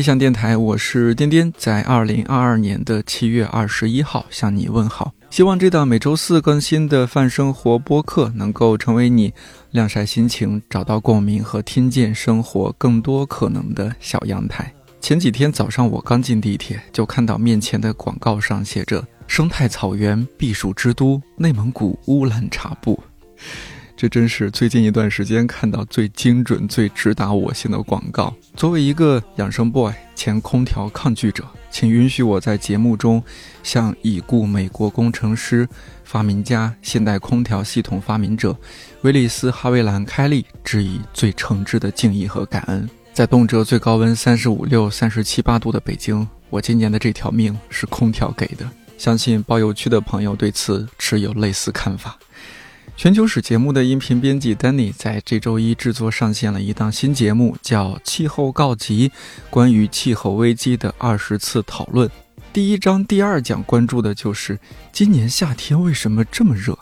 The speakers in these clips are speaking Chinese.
理想电台，我是颠颠，在二零二二年的七月二十一号向你问好。希望这档每周四更新的泛生活播客能够成为你晾晒心情、找到共鸣和听见生活更多可能的小阳台。前几天早上，我刚进地铁，就看到面前的广告上写着“生态草原避暑之都，内蒙古乌兰察布”。这真是最近一段时间看到最精准、最直达我心的广告。作为一个养生 boy、前空调抗拒者，请允许我在节目中向已故美国工程师、发明家、现代空调系统发明者威利斯·哈维兰·开利致以最诚挚的敬意和感恩。在动辄最高温三十五六、三十七八度的北京，我今年的这条命是空调给的。相信包邮区的朋友对此持有类似看法。全球史节目的音频编辑 Danny 在这周一制作上线了一档新节目，叫《气候告急》，关于气候危机的二十次讨论。第一章第二讲关注的就是今年夏天为什么这么热。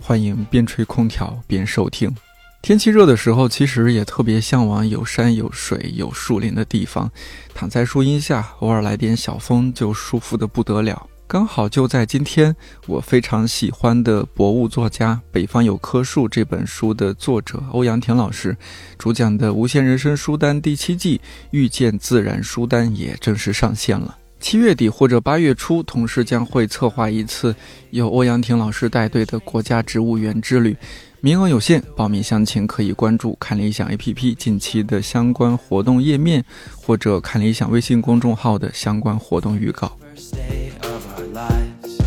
欢迎边吹空调边收听。天气热的时候，其实也特别向往有山有水有树林的地方，躺在树荫下，偶尔来点小风，就舒服的不得了。刚好就在今天，我非常喜欢的博物作家《北方有棵树》这本书的作者欧阳婷老师主讲的《无限人生书单》第七季《遇见自然书单》也正式上线了。七月底或者八月初，同时将会策划一次由欧阳婷老师带队的国家植物园之旅，名额有限，报名详情可以关注看理想 APP 近期的相关活动页面，或者看理想微信公众号的相关活动预告。Day of our lives.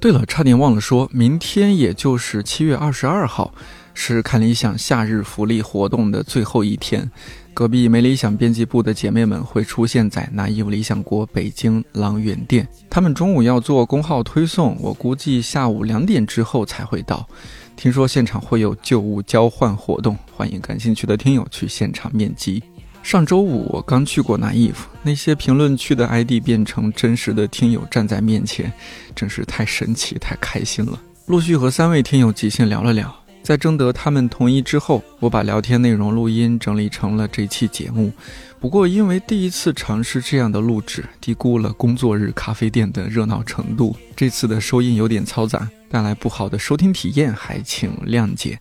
对了，差点忘了说，明天也就是七月二十二号，是看理想夏日福利活动的最后一天。隔壁没理想编辑部的姐妹们会出现在南艺理想国北京朗园店，她们中午要做公号推送，我估计下午两点之后才会到。听说现场会有旧物交换活动，欢迎感兴趣的听友去现场面基。上周五我刚去过拿衣服，那些评论区的 ID 变成真实的听友站在面前，真是太神奇、太开心了。陆续和三位听友即兴聊了聊，在征得他们同意之后，我把聊天内容录音整理成了这期节目。不过因为第一次尝试这样的录制，低估了工作日咖啡店的热闹程度，这次的收音有点嘈杂，带来不好的收听体验，还请谅解。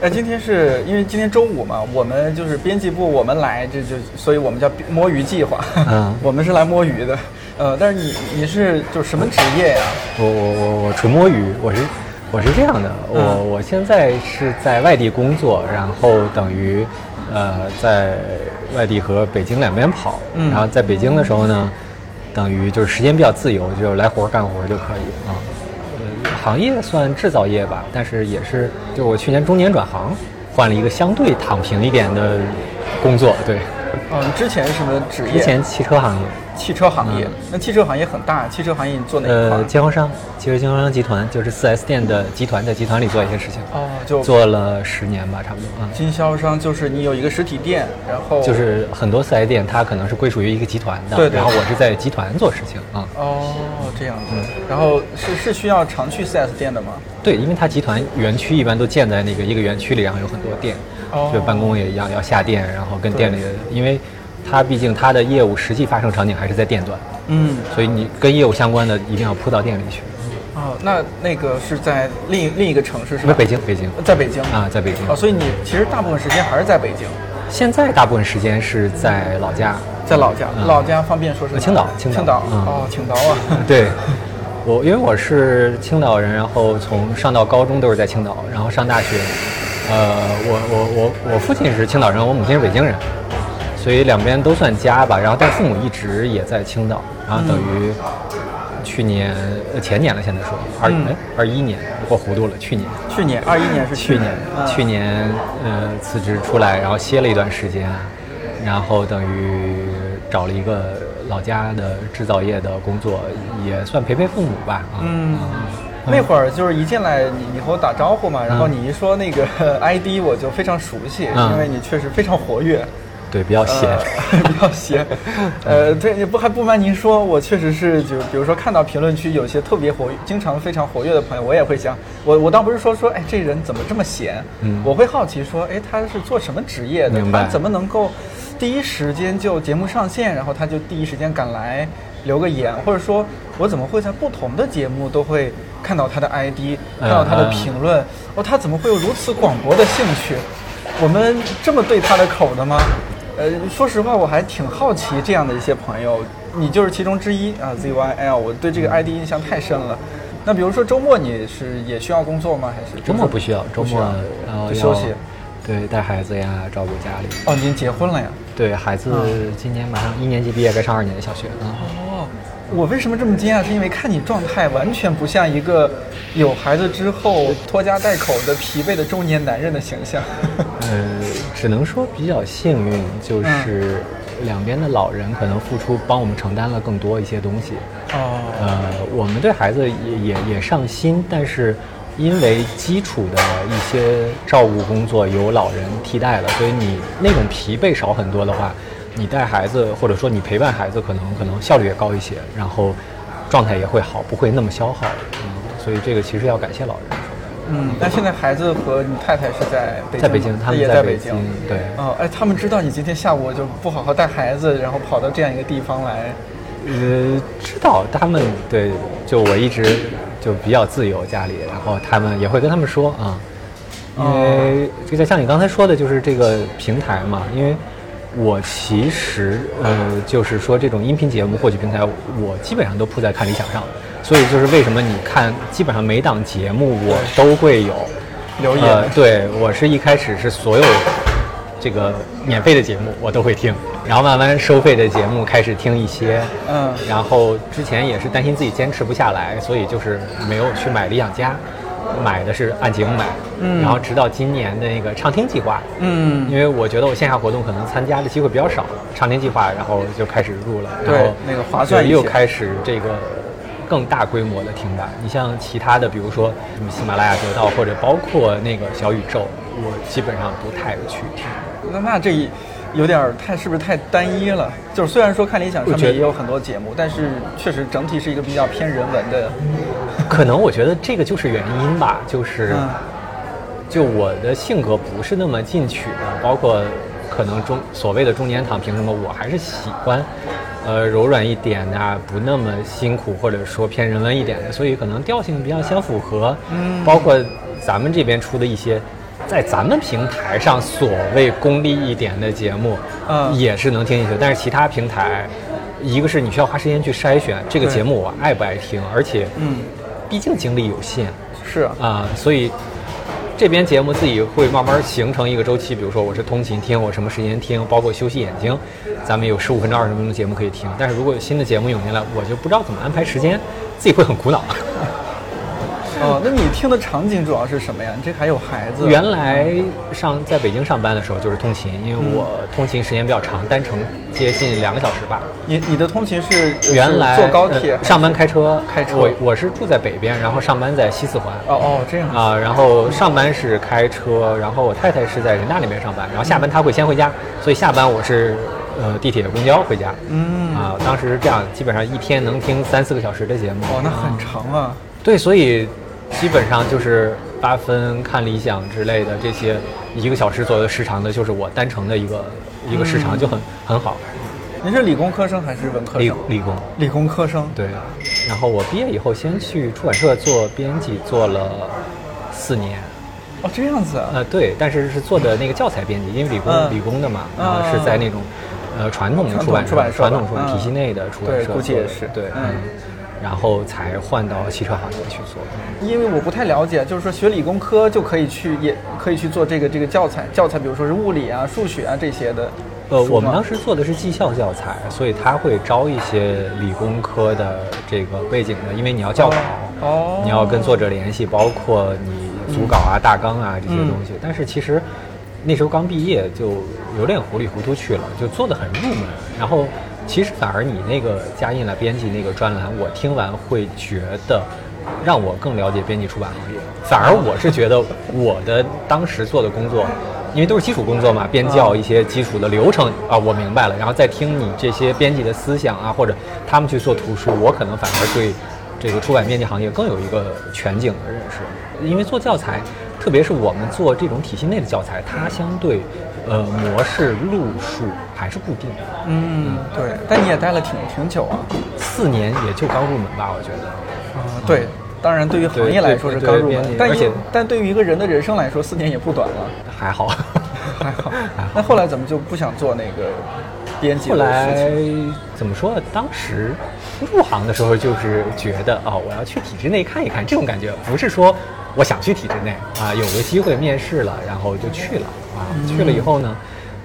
哎，今天是因为今天周五嘛，我们就是编辑部，我们来这就，所以我们叫摸鱼计划。嗯 我们是来摸鱼的。呃，但是你你是就什么职业呀？我我我我纯摸鱼，我是我是这样的，我、嗯我现在是在外地工作，然后等于呃在外地和北京两边跑，嗯然后在北京的时候呢，等于就是时间比较自由，就来活儿干活儿就可以啊。呃，行业算制造业吧，但是也是就我去年中年转行，换了一个相对躺平一点的工作，对，嗯，之前是什么职业？之前汽车行业。汽车行业。嗯那汽车行业很大，汽车行业你做哪一块呃，经销商，汽车经销商集团就是4 S 店的集团，在集团里做一些事情，哦，就做了十年吧，差不多啊。经销商，就是你有一个实体店，然后就是很多4 S 店，它可能是归属于一个集团的，对对然后我是在集团做事情啊。哦这样嗯子，然后是是需要常去 4S 店的吗？对，因为它集团园区一般都建在那个一个园区里，然后有很多店，哦就办公也一样要下店，然后跟店里的，因为它毕竟它的业务实际发生场景还是在店端，嗯，所以你跟业务相关的一定要扑到店里去。哦，那那个是在另一另一个城市是吧？北京，北京在北京啊，在北京哦，。所以你其实大部分时间还是在北京，现在大部分时间是在老家，在老家。嗯老家方便说是哪青岛青岛青岛嗯哦，青岛啊。对，我因为我是青岛人，然后从上到高中都是在青岛，然后上大学，呃，我我我我父亲是青岛人，我母亲是北京人，所以两边都算家吧。然后但父母一直也在青岛，然后等于去年呃前年了，现在说二嗯哎二一年，我糊涂了，去年。去年二一年是去年，嗯去年呃辞职出来，然后歇了一段时间，然后等于找了一个老家的制造业的工作，也算陪陪父母吧。啊、嗯啊那会儿就是一进来你你和我打招呼嘛，然后嗯你一说那个 ID 我就非常熟悉，嗯因为你确实非常活跃。对，比较闲。呃、比较闲。呃，对，不还不瞒您说，我确实是就比如说看到评论区有些特别活跃、经常非常活跃的朋友，我也会想，我我倒不是说说，哎，这人怎么这么闲？嗯我会好奇说，哎，他是做什么职业的？明白他怎么能够第一时间就节目上线，然后他就第一时间赶来留个言，或者说我怎么会在不同的节目都会看到他的 ID，看到他的嗯评论？哦，他怎么会有如此广博的兴趣？我们这么对他的口的吗？呃，说实话，我还挺好奇这样的一些朋友，你就是其中之一啊，ZYL，我对这个 ID 印象太深了。那比如说周末你是也需要工作吗？还是周末不需要，周末呃要就休息。对，带孩子呀，照顾家里。哦，您结婚了呀？对孩子嗯今年马上一年级毕业，该上二年的小学了。哦，我为什么这么惊讶？是因为看你状态完全不像一个有孩子之后拖家带口的疲惫的中年男人的形象。呃，只能说比较幸运，就是嗯两边的老人可能付出帮我们承担了更多一些东西。哦，呃，我们对孩子也也也上心，但是因为基础的一些照顾工作由老人替代了，所以你那种疲惫少很多的话，你带孩子或者说你陪伴孩子，可能可能效率也高一些，然后状态也会好，不会那么消耗。嗯，所以这个其实要感谢老人。嗯，那现在孩子和你太太是在北京吗，在北京他们也在北在京京。对哦，哎，他们知道你今天下午就不好好带孩子，然后跑到这样一个地方来。呃，知道他们对，就我一直就比较自由家里，然后他们也会跟他们说啊，因为这个像你刚才说的，就是这个平台嘛，因为我其实呃，就是说这种音频节目获取平台，我基本上都铺在看理想上，所以就是为什么你看基本上每档节目我都会有留言。呃，对我是一开始是所有这个免费的节目我都会听，然后慢慢收费的节目开始听一些，嗯。然后之前也是担心自己坚持不下来，所以就是没有去买理想家，买的是按节目买，嗯然后直到今年的那个畅听计划，嗯，因为我觉得我线下活动可能参加的机会比较少，畅听计划，然后就开始入了，对然后那个划算又开始这个更大规模的听吧。你像其他的，比如说什么喜马拉雅得到，或者包括那个小宇宙，我基本上不太去听。那那这一有点儿太是不是太单一了？就是虽然说看理想上面也有很多节目，但是确实整体是一个比较偏人文的。可能我觉得这个就是原因吧，就是。嗯就我的性格不是那么进取的，包括可能中所谓的中年躺平什么，我还是喜欢，呃，柔软一点的、啊，不那么辛苦，或者说偏人文一点的，所以可能调性比较相符合。嗯包括咱们这边出的一些，在咱们平台上所谓功利一点的节目，嗯也是能听进去，但是其他平台。一个是你需要花时间去筛选这个节目我爱不爱听，而且，嗯，毕竟精力有限，是啊，啊、所以这边节目自己会慢慢形成一个周期，比如说我是通勤听，我什么时间听，包括休息眼睛，咱们有十五分钟、二十分钟的节目可以听。但是如果有新的节目涌进来，我就不知道怎么安排时间，自己会很苦恼。哦，那你听的场景主要是什么呀？你这还有孩子？原来上在北京上班的时候就是通勤，因为我通勤时间比较长，单程接近两个小时吧。你你的通勤是是原来坐高铁呃上班开车，开车我我是住在北边，然后上班在西四环。哦哦这样啊，然后上班是开车，然后我太太是在人大那边上班，然后下班她会先回家，所以下班我是呃地铁、公交回家。嗯啊，当时是这样，基本上一天能听三四个小时的节目。哦，那很啊长啊。对，所以基本上就是八分、看理想之类的这些一个小时左右时长的，就是我单程的一个一个时长嗯就很很好。您是理工科生还是文科生？理工。理工科生。对，然后我毕业以后先去出版社做编辑，做了四年。哦，这样子啊。呃，对，但是是做的那个教材编辑，因为理工、嗯理工的嘛，嗯然后是在那种呃传统的出版出版社传统出版体系内的出版社估计也是对，然后才换到汽车行业去做。因为我不太了解，就是说学理工科就可以去，也可以去做这个这个教材，教材比如说是物理啊、数学啊这些的。呃，我们当当时做的是技校教材，所以他会招一些理工科的这个背景的，因为你要教稿，哦你要跟作者联系，包括你组稿啊、大纲啊这些嗯东西。但是其实那时候刚毕业，就有点糊里糊涂去了，就做的很入门。然后其实反而你那个加印了编辑那个专栏，我听完会觉得。让我更了解编辑出版行业，反而我是觉得我的当时做的工作因为都是基础工作嘛，编教一些基础的流程啊，我明白了，然后再听你这些编辑的思想啊，或者他们去做图书，我可能反而对这个出版编辑行业更有一个全景的认识。因为做教材，特别是我们做这种体系内的教材，它相对呃模式路数还是固定的。嗯，对。但你也待了挺挺久啊，四年也就刚入门吧，我觉得。啊，对。当然，对于行业来说是刚入门，但也但对于一个人的人生来说，四年也不短了。还好，还好。那后来怎么就不想做那个编辑？后来怎么说？当时入行的时候就是觉得哦，我要去体制内看一看，这种感觉不是说我想去体制内啊，有个机会面试了，然后就去了啊。去了以后呢，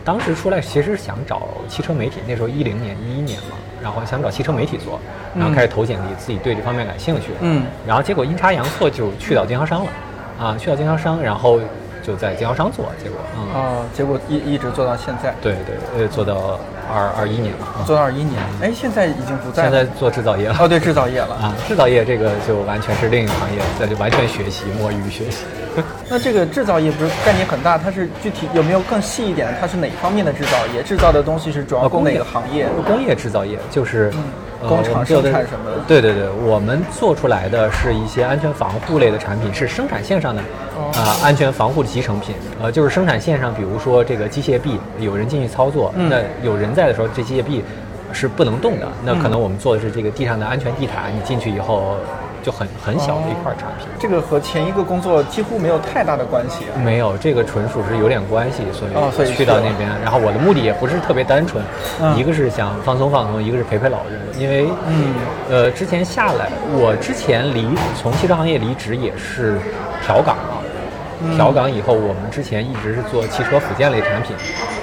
当时出来其实想找汽车媒体，那时候一零年、一一年嘛。然后想找汽车媒体做，然后开始投简历，自己对这方面感兴趣。嗯，然后结果阴差阳错就去到经销商了，啊，去到经销商，然后就在经销商做，结果啊，结果一一直做到现在。对对，呃，做到二二一年了。做到二一年，哎，现在已经不在。现在做制造业了。哦，对，制造业了啊，制造业这个就完全是另一个行业，那就完全学习摸鱼学习。那这个制造业不是概念很大，它是具体有没有更细一点？它是哪方面的制造业？制造的东西是主要供哪个行业？工业制造业就是工厂生产什么的。对对对，我们做出来的是一些安全防护类的产品，是生产线上的啊安全防护的集成品。呃，就是生产线上，比如说这个机械臂，有人进去操作，那有人在的时候，这机械臂是不能动的。那可能我们做的是这个地上的安全地毯，你进去以后。就很很小的一块产品，这个和前一个工作几乎没有太大的关系。没有，这个纯属是有点关系，所以去到那边。然后我的目的也不是特别单纯，一个是想放松放松，一个是陪陪老人。因为嗯呃，之前下来，我之前离从汽车行业离职也是调岗了。调岗以后，我们之前一直是做汽车附件类产品，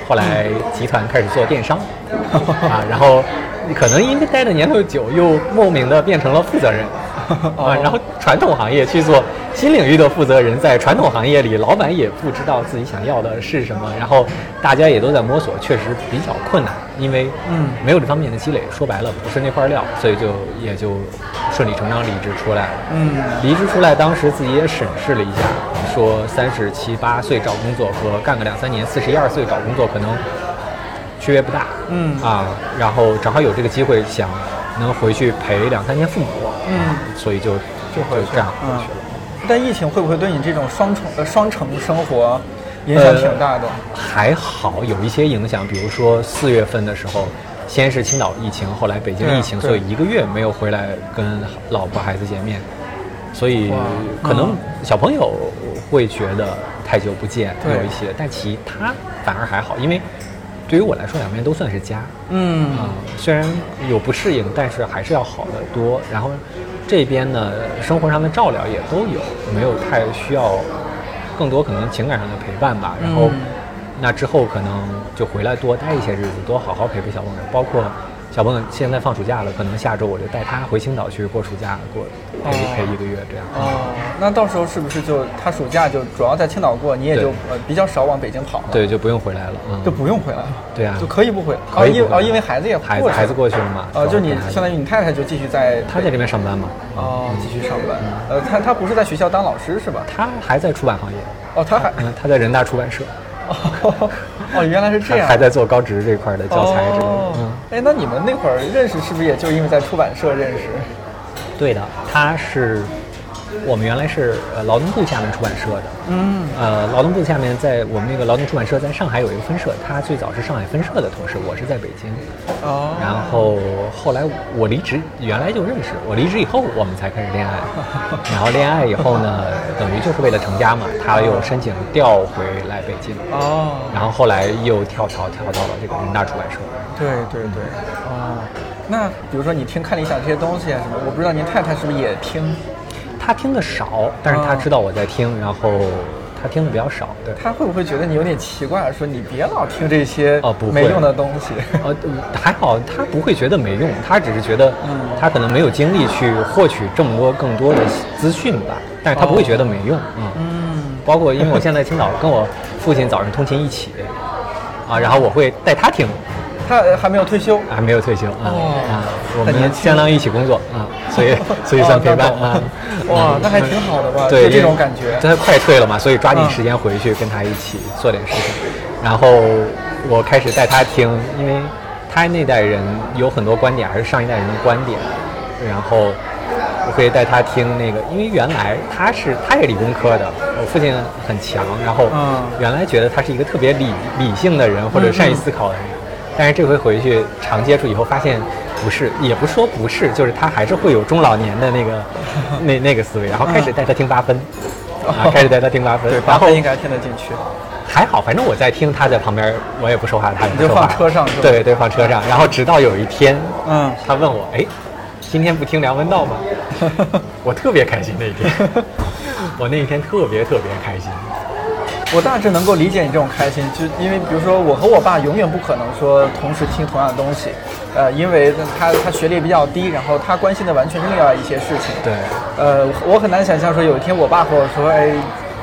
后来集团开始做电商 啊，然后可能因为待的年头久，又莫名的变成了负责人。啊，然后传统行业去做新领域的负责人，在传统行业里，老板也不知道自己想要的是什么，然后大家也都在摸索，确实比较困难，因为嗯没有这方面的积累，说白了不是那块料，所以就也就顺理成章离职出来了。嗯，离职出来，当时自己也审视了一下，说三十七八岁找工作和干个两三年四十一二岁找工作可能区别不大。嗯啊，然后正好有这个机会想。能回去陪两三年父母，嗯，所以就就会这样回去了。但疫情会不会对你这种双重呃双城生活影响挺大的？还好有一些影响，比如说四月份的时候，先是青岛疫情，后来北京疫情，所以一个月没有回来跟老婆孩子见面，所以可能小朋友会觉得太久不见有一些，但其他反而还好，因为。对于我来说，两边都算是家。嗯啊，虽然有不适应，但是还是要好得多。然后这边呢，生活上的照料也都有，没有太需要更多可能情感上的陪伴吧。然后那之后可能就回来多待一些日子，多好好陪陪小朋友，包括。小朋友现在放暑假了，可能下周我就带他回青岛去过暑假，过陪陪一个月这样。哦，那到时候是不是就他暑假就主要在青岛过，你也就呃比较少往北京跑了？对，就不用回来了，就不用回来了。对啊，就可以不回，可以因哦，因为孩子也孩子孩子过去了嘛。呃，就你相当于你太太就继续在他在这边上班嘛？哦，继续上班。呃，他他不是在学校当老师是吧？他还在出版行业。哦，他还他在人大出版社。哦，原来是这样，还在做高职这块的教材之类的。嗯，哎，那你们那会儿认识是不是也就因为在出版社认识？对的，他是。我们原来是呃劳动部下面出版社的，嗯，呃劳动部下面在我们那个劳动出版社在上海有一个分社，他最早是上海分社的同事，我是在北京，哦，然后后来我离职，原来就认识，我离职以后我们才开始恋爱，然后恋爱以后呢，等于就是为了成家嘛，他又申请调回来北京，哦，然后后来又跳槽跳到了这个人大出版社，对对对，哦，那比如说你听看理想这些东西啊什么，我不知道您太太是不是也听。他听的少，但是他知道我在听，然后他听的比较少。对，他会不会觉得你有点奇怪？说你别老听这些哦，不没用的东西。呃，还好，他不会觉得没用，他只是觉得，他可能没有精力去获取这么多更多的资讯吧。但是他不会觉得没用。嗯，包括因为我现在青岛跟我父亲早上通勤一起，啊，然后我会带他听。他呃还没有退休。还没有退休啊哦啊，我们相当于一起工作啊，所以 所以算陪伴哦啊。哇，那还挺好的吧？对，这种感觉。他快退了嘛，所以抓紧嗯时间回去跟他一起做点事情。然后我开始带他听，因为他那代人有很多观点还是上一代人的观点，然后我可以带他听那个，因为原来他是他也理工科的，我父亲很强，然后嗯原来觉得他是一个特别理理性的人或者善于思考的人，但是这回回去常接触以后发现。不是，也不说不是，就是他还是会有中老年的那个 那那个思维，然后开始带他听八分，啊，开始带他听八分，对，八分应该听得进去。还好，反正我在听，他在旁边，我也不说话，他也不说话。放车上是吧对对，放车上。然后直到有一天，嗯他问我，哎，今天不听梁文道吗？我特别开心那一天，我那一天特别特别开心。我大致能够理解你这种开心，就因为比如说我和我爸永远不可能说同时听同样的东西，呃，因为他他学历比较低，然后他关心的完全是另外一些事情。对，呃，我很难想象说有一天我爸和我说，哎，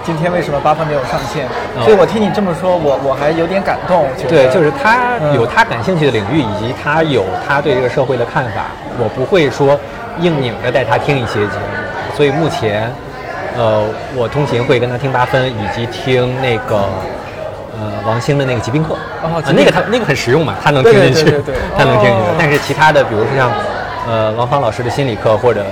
今天为什么八分没有上线？哦所以我听你这么说，我我还有点感动。对，就是他嗯有他感兴趣的领域，以及他有他对这个社会的看法。我不会说硬拧着带他听一些节目，所以目前，呃，我通勤会跟他听八分，以及听那个。呃，王兴的那个疾病课，啊那个他那个很实用嘛，他能听进去，对他能听进去哦。但是其他的，比如说像，呃，王芳老师的心理课或者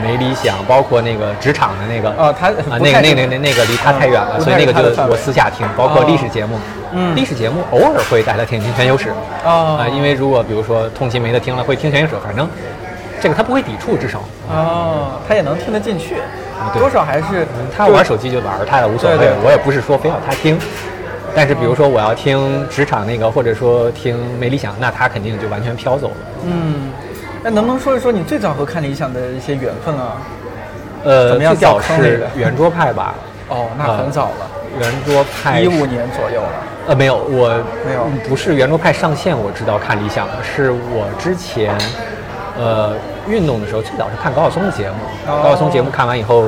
没理想，包括那个职场的那个，哦他啊，不太是那个那个那那个离他太远了，嗯所以那个就我私下听，包括历史节目，嗯历史节目偶尔会带他听听全球史，哦啊，因为如果比如说通勤没得听了，会听全球史，反正这个他不会抵触，至少哦，他也能听得进去，多少还是他玩手机就玩他的无所谓我也不是说非要他听。但是比如说我要听职场那个，或者说听没理想，那他肯定就完全飘走了。嗯，那能不能说一说你最早和看理想的一些缘分啊？呃，怎么样最早掉坑是圆桌派吧？哦，那很早了，圆桌派一五年左右了。呃，没有，我没有不是圆桌派上线，我知道看理想，是我之前，呃，运动的时候最早是看高晓松的节目，哦。高晓松节目看完以后，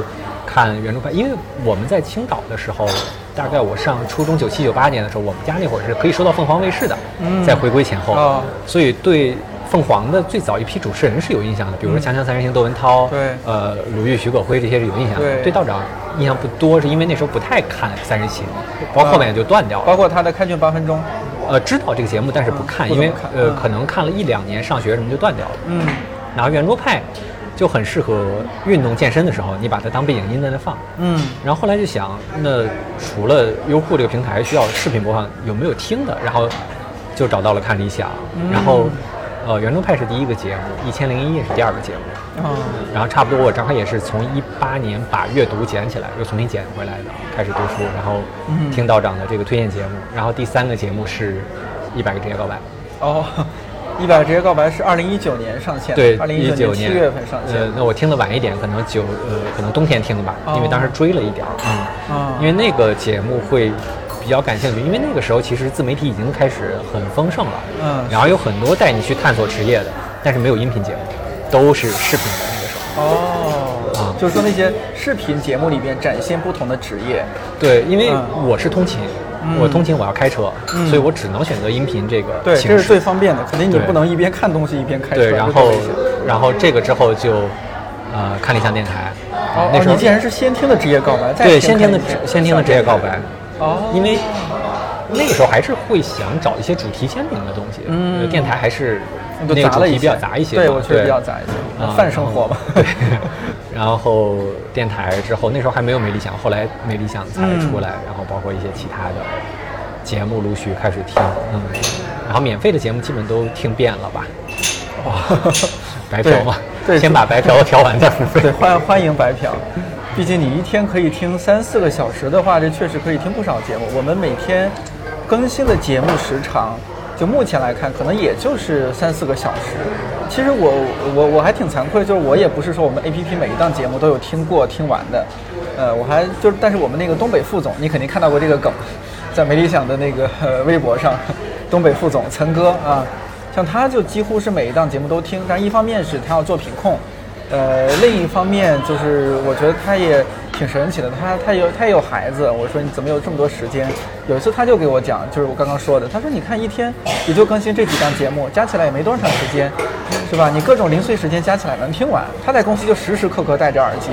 看圆桌派，因为我们在青岛的时候，大概我上初中九七九八年的时候，我们家那会儿是可以收到凤凰卫视的，嗯。在回归前后，哦。所以对。凤凰的最早一批主持人是有印象的，比如说《锵锵三人行》窦文涛，呃，鲁豫、徐可辉这些是有印象的。对。对道长印象不多，是因为那时候不太看三人行，包括后面就断掉了。包括他的开卷八分钟，呃，知道这个节目，但是不看，因为呃，可能看了一两年，上学什么就断掉了。嗯，然后圆桌派就很适合运动健身的时候，你把它当背景音在那放。嗯，然后后来就想，那除了优酷这个平台需要视频播放，有没有听的？然后就找到了看理想，嗯然后呃，圆桌派是第一个节目，一千零一夜是第二个节目。哦，然后差不多，我正好也是从一八年把阅读捡起来，又重新捡回来的，开始读书，然后嗯听道长的这个推荐节目。然后第三个节目是《一百个职业告白》，哦，一百个职业告白是二零一九年上线的，对，二零一一九年七月份上线。，呃那我听的晚一点，可能九呃，可能冬天听的吧，因为当时追了一点儿，嗯，啊，因为那个节目会比较感兴趣，因为那个时候其实自媒体已经开始很丰盛了，嗯然后有很多带你去探索职业的，但是没有音频节目，都是视频的那个时候。哦，啊。就是说那些视频节目里边展现不同的职业，对，因为嗯我是通勤，嗯。我通勤我要开车，嗯。所以我只能选择音频这个对，形这是最。方便的。肯定你不能一边看东西一边开车，对，然后然后这个之后就，呃，看了一下电台，哦，那时候哦你竟然是先听的职业告白，再对先听的先听的职业告白，哦，因为那个时候还是会想找一些主题鲜明的东西，嗯。呃电台还是那个主题比较杂一些，对我确实比较杂一些啊 泛生活嘛。对，然后电台之后那时候还没有没理想，后来没理想才出来，然后包括一些其他的节目陆续开始听，嗯，然后免费的节目基本都听遍了吧，哇，白嫖嘛，对对。先把白嫖调完再付费。对，，欢欢迎白嫖。毕竟你一天可以听三四个小时的话，这确实可以听不少节目。我们每天更新的节目时长，就目前来看，可能也就是三四个小时。其实我我我还挺惭愧，就是我也不是说我们 A P P 每一档节目都有听过听完的，呃，我还就是，但是我们那个东北副总，你肯定看到过这个梗，在没理想的那个、微博上，东北副总岑哥啊，像他就几乎是每一档节目都听，但一方面是他要做品控。呃，另一方面就是我觉得他也挺神奇的，他他有他也有孩子。我说你怎么有这么多时间？有一次他就给我讲，就是我刚刚说的，他说你看一天也就更新这几档节目，加起来也没多长时间，是吧？你各种零碎时间加起来能听完。他在公司就时时刻刻戴着耳机。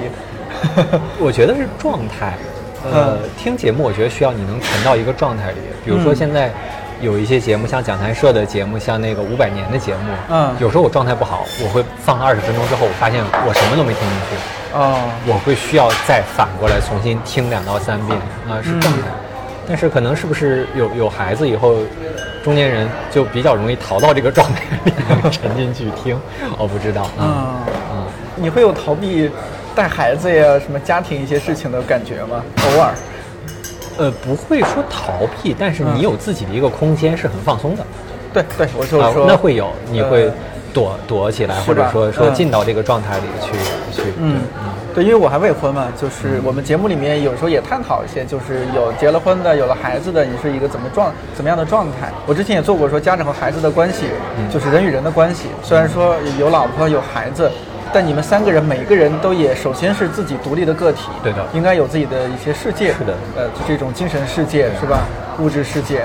我觉得是状态。呃，听节目我觉得需要你能沉到一个状态里，比如说现在。有一些节目，像讲谈社的节目，像那个五百年的节目，嗯，有时候我状态不好，我会放二十分钟之后，我发现我什么都没听进去，哦，我会需要再反过来重新听两到三遍，啊，是状态。但是可能是不是有有孩子以后，中年人就比较容易逃到这个状态里沉进去听，我不知道。啊啊，你会有逃避带孩子呀、什么家庭一些事情的感觉吗？偶尔。呃，不会说逃避，但是你有自己的一个空间，是很放松的。对对，我就说那会有，你会躲躲起来，或者说说进到这个状态里去去。嗯嗯，对，因为我还未婚嘛，就是我们节目里面有时候也探讨一些，就是有结了婚的，有了孩子的，你是一个怎么状怎么样的状态？我之前也做过说家长和孩子的关系，就是人与人的关系。虽然说有老婆有孩子。但你们三个人，每个人都也首先是自己独立的个体，对的，应该有自己的一些世界，是的，呃，这种精神世界是吧？物质世界，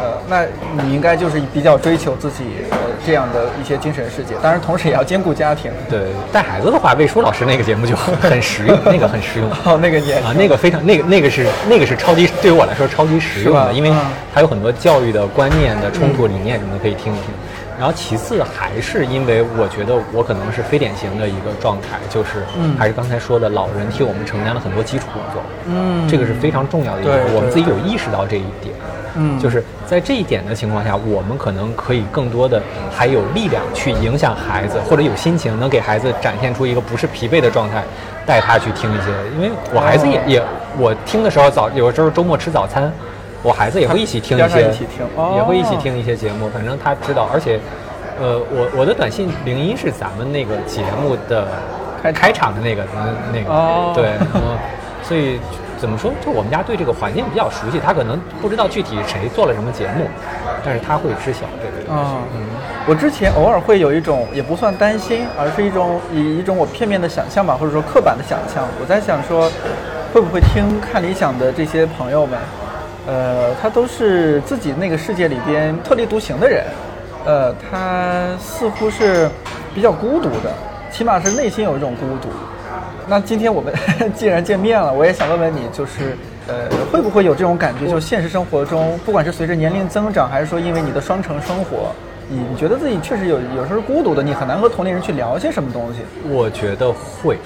呃，那你应该就是比较追求自己呃这样的一些精神世界，当然同时也要兼顾家庭。对，带孩子的话，魏舒老师那个节目就很实用，那个很实用。哦，那个也啊，那个非常，那个那个是那个是超级，对于我来说超级实用的，因为它有很多教育的观念的冲突理念什么的可以听一听。然后其次还是因为我觉得我可能是非典型的一个状态，就是还是刚才说的老人替我们承担了很多基础工作，嗯，这个是非常重要的一点，我们自己有意识到这一点，嗯，就是在这一点的情况下，我们可能可以更多的还有力量去影响孩子，或者有心情能给孩子展现出一个不是疲惫的状态，带他去听一些，因为我孩子也也我听的时候早有时候周末吃早餐。我孩子也会一起听一些，也会一起听一些节目。反正他知道，而且，呃，我我的短信铃音是咱们那个节目的开开场的那个那个，对，所以怎么说？就我们家对这个环境比较熟悉，他可能不知道具体谁做了什么节目，但是他会知晓这个。啊，嗯，我之前偶尔会有一种也不算担心，而是一种以一种我片面的想象吧，或者说刻板的想象。我在想说，会不会听看理想的这些朋友们？呃，他都是自己那个世界里边特立独行的人，呃，他似乎是比较孤独的，起码是内心有一种孤独。那今天我们 既然见面了，我也想问问你，就是呃，会不会有这种感觉？就现实生活中，不管是随着年龄增长，还是说因为你的双城生活，你你觉得自己确实有有时候是孤独的，你很难和同龄人去聊些什么东西？我觉得会。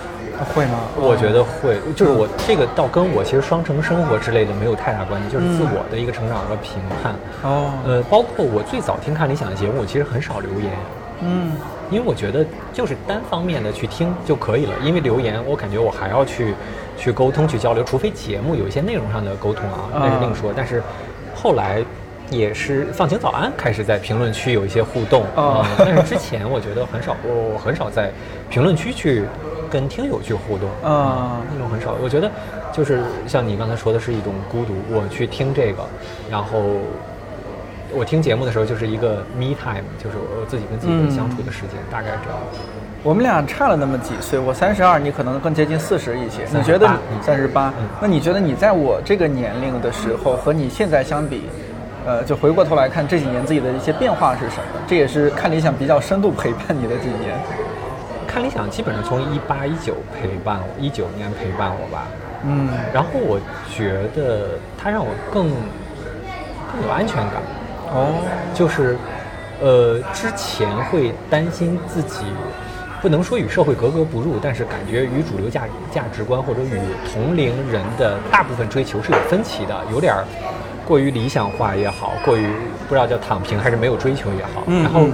会吗？我觉得会，就是我这个倒跟我其实双城生活之类的没有太大关系，就是自我的一个成长和评判。哦，呃，包括我最早听看理想的节目，我其实很少留言。嗯，因为我觉得就是单方面的去听就可以了，因为留言我感觉我还要去去沟通去交流，除非节目有一些内容上的沟通啊，那是另说。但是后来也是放晴早安开始在评论区有一些互动啊，但是之前我觉得很少，我很少在评论区去。跟听友去互动啊，那种很少。我觉得，就是像你刚才说的是一种孤独。我去听这个，然后我听节目的时候就是一个 me time，就是我自己跟自己的相处的时间，大概这样。我们俩差了那么几岁，我三十二，你可能更接近四十一些。你觉得三十八？那你觉得你在我这个年龄的时候和你现在相比，呃，就回过头来看这几年自己的一些变化是什么？这也是看理想比较深度陪伴你的几年。看理想基本上从一八一九陪伴我，一九年陪伴我吧，嗯，然后我觉得他让我更更有安全感，哦，就是，呃，之前会担心自己不能说与社会格格不入，但是感觉与主流价价值观或者与同龄人的大部分追求是有分歧的，有点过于理想化也好，过于不知道叫躺平还是没有追求也好，然后。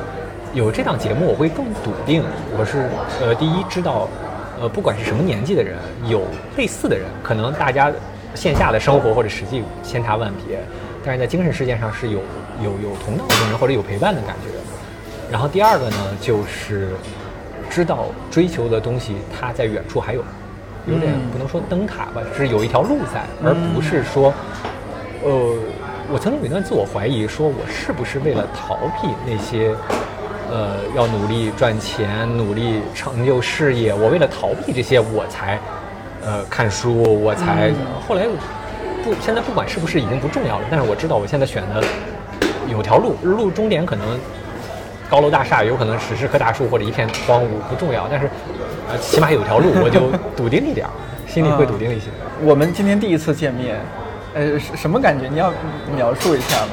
有这档节目，我会更笃定。我是呃，第一知道，呃，不管是什么年纪的人，有类似的人，可能大家线下的生活或者实际千差万别，但是在精神世界上是有有有同道中人或者有陪伴的感觉。然后第二个呢，就是知道追求的东西，它在远处还有，有点不能说灯塔吧，是有一条路在，而不是说，呃，我曾经有一段自我怀疑，说我是不是为了逃避那些。呃，要努力赚钱，努力成就事业。我为了逃避这些，我才呃看书，我才、后来不，现在不管是不是已经不重要了，但是我知道我现在选的有条路，路终点可能高楼大厦，有可能十十棵大树或者一片荒芜，不重要，但是呃起码有条路，我就笃定一点儿，心里会笃定一些。我们今天第一次见面，呃，什什么感觉？你要描述一下吗？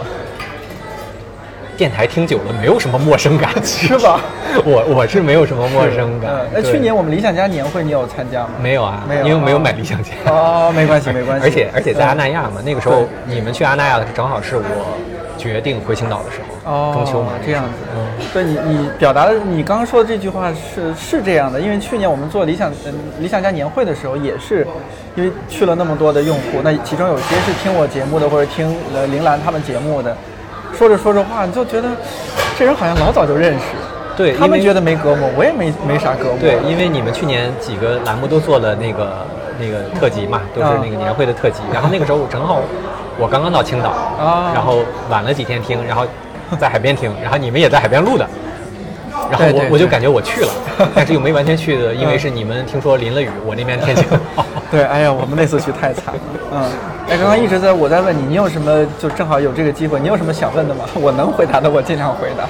电台听久了，没有什么陌生感，是吧？我我是没有什么陌生感嗯。那对去年我们理想家年会你有参加吗？没有啊，没有因为没有哦买理想家。哦，没关系，没关系。而且而且在阿那嗯亚嘛，那个时候你们去阿那亚的正好是我决定回青岛的时候，哦，中秋嘛，这样子。嗯，对你，你表达的你刚刚说的这句话是是这样的，因为去年我们做理想呃理想家年会的时候，也是因为去了那么多的用户，那其中有些是听我节目的，或者听呃铃兰他们节目的，说着说着话，你就觉得这人好像老早就认识。对他们觉得没隔膜，我也没没啥隔膜。对，因为你们去年几个栏目都做了那个那个特辑嘛，都是啊那个年会的特辑。然后那个时候正好我刚刚到青岛，啊然后晚了几天听，然后在海边听，然后你们也在海边录的。然后我我就感觉我去了，但是又没完全去的，因为是你们听说淋了雨，我那边天气很 好。对，哎呀，我们那次去太惨了。嗯，哎，刚刚一直在我在问你，你有什么就正好有这个机会，你有什么想问的吗？我能回答的，我尽量回答。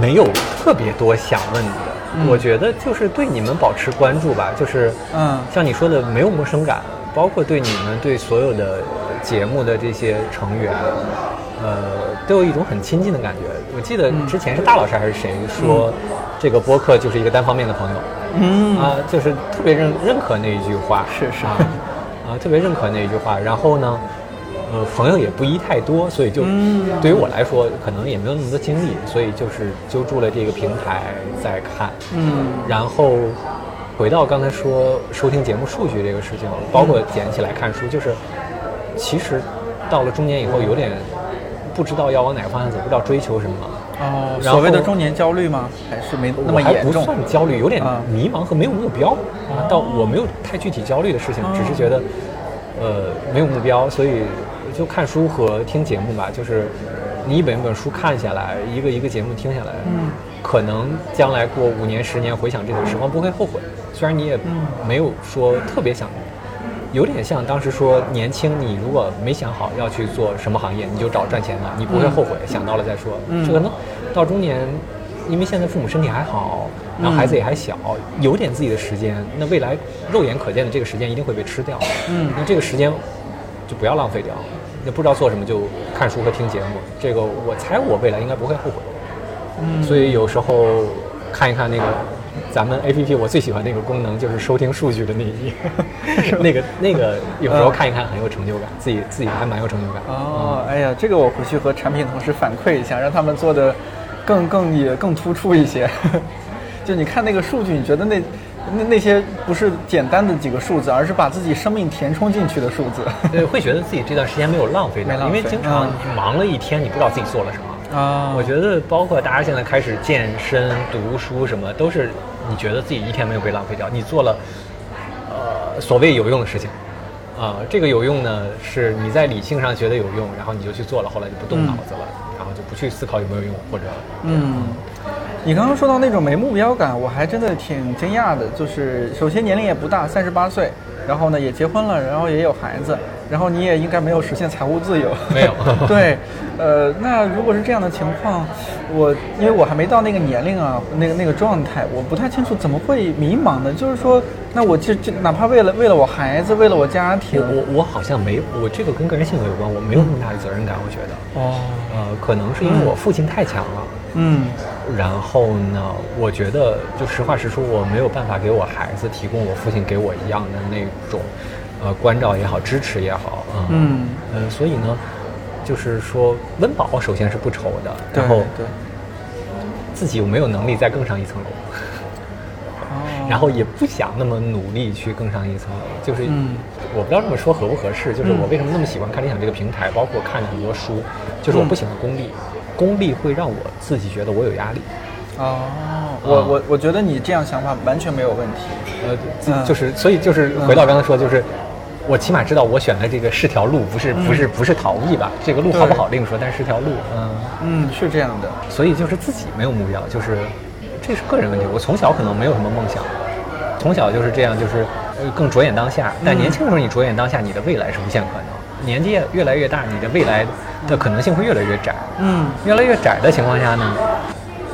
没有特别多想问的，我觉得就是对你们保持关注吧，就是嗯像你说的没有陌生感，包括对你们对所有的节目的这些成员，呃，都有一种很亲近的感觉。我记得之前是大老师还是谁说，这个播客就是一个单方面的朋友，嗯啊，就是特别认认可那一句话，是是啊，啊，特别认可那一句话。然后呢，呃，朋友也不宜太多，所以就嗯对于我来说，可能也没有那么多精力，所以就是揪住了这个平台在看。嗯然后回到刚才说收听节目数据这个事情，包括捡起来看书，就是其实到了中年以后，有点不知道要往哪个方向走，不知道追求什么。哦，所谓的中年焦虑吗？还是没那么我还不严重？算焦虑，有点啊迷茫和没有目标啊。到我没有太具体焦虑的事情，哦只是觉得呃没有目标，所以就看书和听节目吧。就是你一本一本书看下来，一个一个节目听下来，嗯，可能将来过五年十年回想这段时光不会后悔。虽然你也嗯没有说特别想。有点像当时说年轻，你如果没想好要去做什么行业，你就找赚钱的，你不会后悔。想到了再说。嗯这可能到中年，因为现在父母身体还好，然后孩子也还小，有点自己的时间，那未来肉眼可见的这个时间一定会被吃掉。嗯那这个时间就不要浪费掉。那不知道做什么就看书和听节目，这个我猜我未来应该不会后悔。嗯所以有时候看一看那个咱们 A P P，我最喜欢那个功能就是收听数据的那一页，那个那个有时候看一看很有成就感，自己自己还蛮有成就感。哦，哎呀，这个我回去和产品同事反馈一下，让他们做的更更也更突出一些。就你看那个数据，你觉得那那那些不是简单的几个数字，而是把自己生命填充进去的数字。对，会觉得自己这段时间没有浪费掉，没浪费因为经常嗯你忙了一天，你不知道自己做了什么。啊我觉得包括大家现在开始健身、读书什么，都是你觉得自己一天没有被浪费掉，你做了呃所谓有用的事情。啊、这个有用呢，是你在理性上觉得有用，然后你就去做了，后来就不动脑子了，然后就不去思考有没有用，或者嗯，你刚刚说到那种没目标感，我还真的挺惊讶的。就是首先年龄也不大，三十八岁，然后呢也结婚了，然后也有孩子，然后你也应该没有实现财务自由。没有 对，呃，那如果是这样的情况，我因为我还没到那个年龄啊，那个那个状态，我不太清楚怎么会迷茫呢？就是说，那我这这哪怕为了为了我孩子，为了我家庭，我我好像没我这个跟个人性格有关，我没有那么大的责任感，我觉得，哦，呃，可能是因为我父亲太强了。嗯然后呢，我觉得就实话实说，我没有办法给我孩子提供我父亲给我一样的那种，呃，关照也好，支持也好，啊嗯，呃，所以呢，就是说温饱首先是不愁的，然后对，自己有没有能力再更上一层楼，哦。然后也不想那么努力去更上一层楼，就是，嗯。我不知道这么说合不合适，就是嗯。我为什么那么喜欢看理想这个平台，包括看很多书，就是我不喜欢功利，功利会让我自己觉得我有压力。哦，我我我觉得你这样想法完全没有问题。呃，嗯。就是所以就是回到刚才说，就是我起码知道我选的这个是条路，不是不是不是逃逸吧？这个路好不好另说，但是是条路，嗯。嗯，是这样的。所以就是自己没有目标，就是这是个人问题。我从小可能没有什么梦想，从小就是这样，就是呃更着眼当下。但年轻的时候你着眼当下，你的未来是无限可能。年纪越来越大，你的未来的可能性会越来越窄。嗯，越来越窄的情况下呢，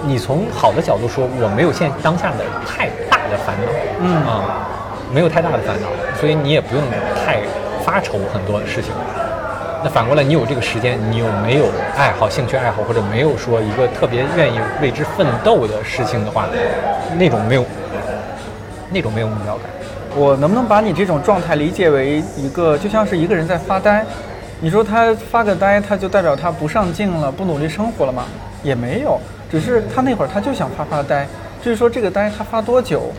你从好的角度说，我没有现当下的太大的烦恼。嗯啊，没有太大的烦恼，所以你也不用太发愁很多事情。那反过来，你有这个时间，你有没有爱好、兴趣爱好，或者没有说一个特别愿意为之奋斗的事情的话，那种没有，那种没有目标感。我能不能把你这种状态理解为一个，就像是一个人在发呆？你说他发个呆，他就代表他不上进了，不努力生活了吗？也没有，只是他那会儿他就想发发呆。至于说这个呆他发多久，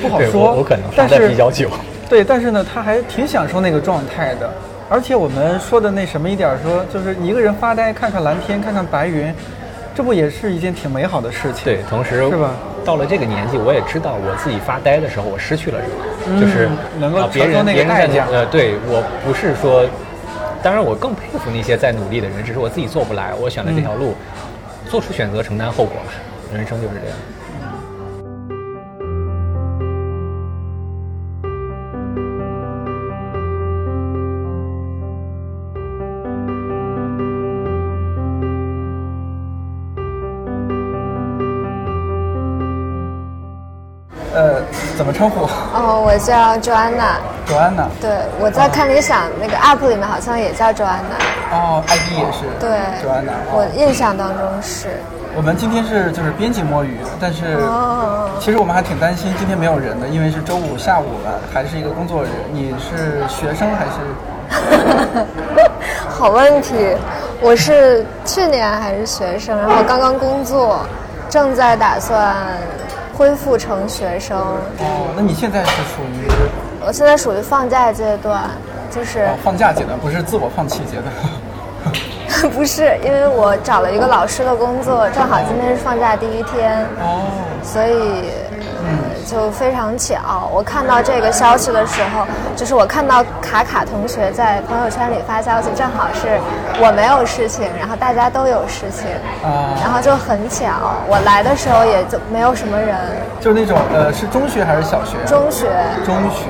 不好说。我可能发但是的比较久。对，但是呢，他还挺享受那个状态的。而且我们说的那什么一点说，就是一个人发呆，看看蓝天，看看白云，这不也是一件挺美好的事情？对，同时是吧？到了这个年纪，我也知道我自己发呆的时候，我失去了什么，嗯就是能够承受那个人别人在代价呃，对我不是说，当然我更佩服那些在努力的人，只是我自己做不来，我选了这条路，嗯做出选择，承担后果吧，人生就是这样。怎么称呼哦，我叫 Joanna，？Joanna。对，我在看理想那个 app 里面好像也叫 Joanna，哦，ID 也是。对，Joanna。我印象当中是。我们今天是就是编辑摸鱼，但是哦其实我们还挺担心今天没有人的，因为是周五下午了，还是一个工作日。你是学生还是？好问题，我是去年还是学生，然后刚刚工作，正在打算恢复成学生。哦，那你现在是属于我现在属于放假阶段，就是哦放假阶段，不是自我放弃阶段。不是因为我找了一个老师的工作，正好今天是放假第一天。哦，所以，嗯，就非常巧。我看到这个消息的时候，就是我看到卡卡同学在朋友圈里发消息，正好是我没有事情，然后大家都有事情，啊然后就很巧。我来的时候也就没有什么人。就是那种呃，是中学还是小学？中学，中学。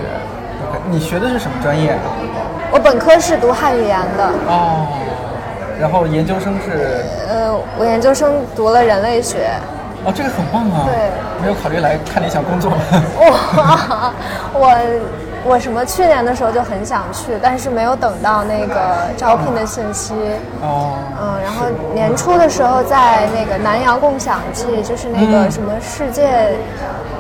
OK，你学的是什么专业？我本科是读汉语言的，哦，然后研究生是呃，我研究生读了人类学。哦，这个很棒啊。对。没有考虑来看理想工作吗？哇，我我什么去年的时候就很想去，但是没有等到那个招聘的信息。哦。嗯，然后年初的时候在那个南洋共享季，就是那个嗯什么世界，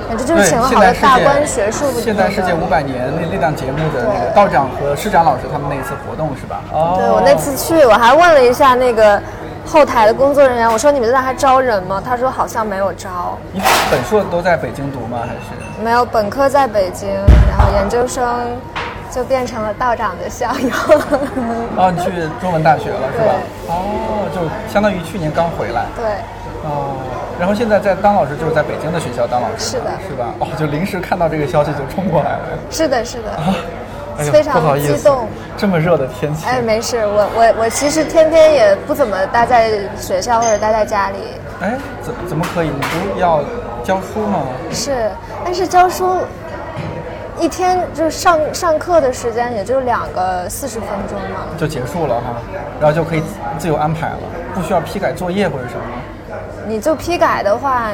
反正就是对，请了好多大观学术的现代世界五百年那那档节目的那个道长和师长老师他们那一次活动是吧？哦对我那次去，我还问了一下那个后台的工作人员，我说你们在那还招人吗？他说好像没有招，你本硕都在北京读吗？还是？没有本科在北京，然后研究生就变成了道长的校友。哦，你去中文大学了是吧？哦，就相当于去年刚回来。对，哦，然后现在在当老师，就是在北京的学校当老师。是的是吧？哦，就临时看到这个消息就冲过来了。是的，是的。哎呦非常激动这么热的天气。哎，没事，我我我其实天天也不怎么待在学校或者待在家里，哎，怎怎么可以？你不是要教书吗？是，但是教书一天就是上上课的时间也就两个四十分钟嘛，就结束了哈，然后就可以自由安排了，不需要批改作业或者什么？你就批改的话。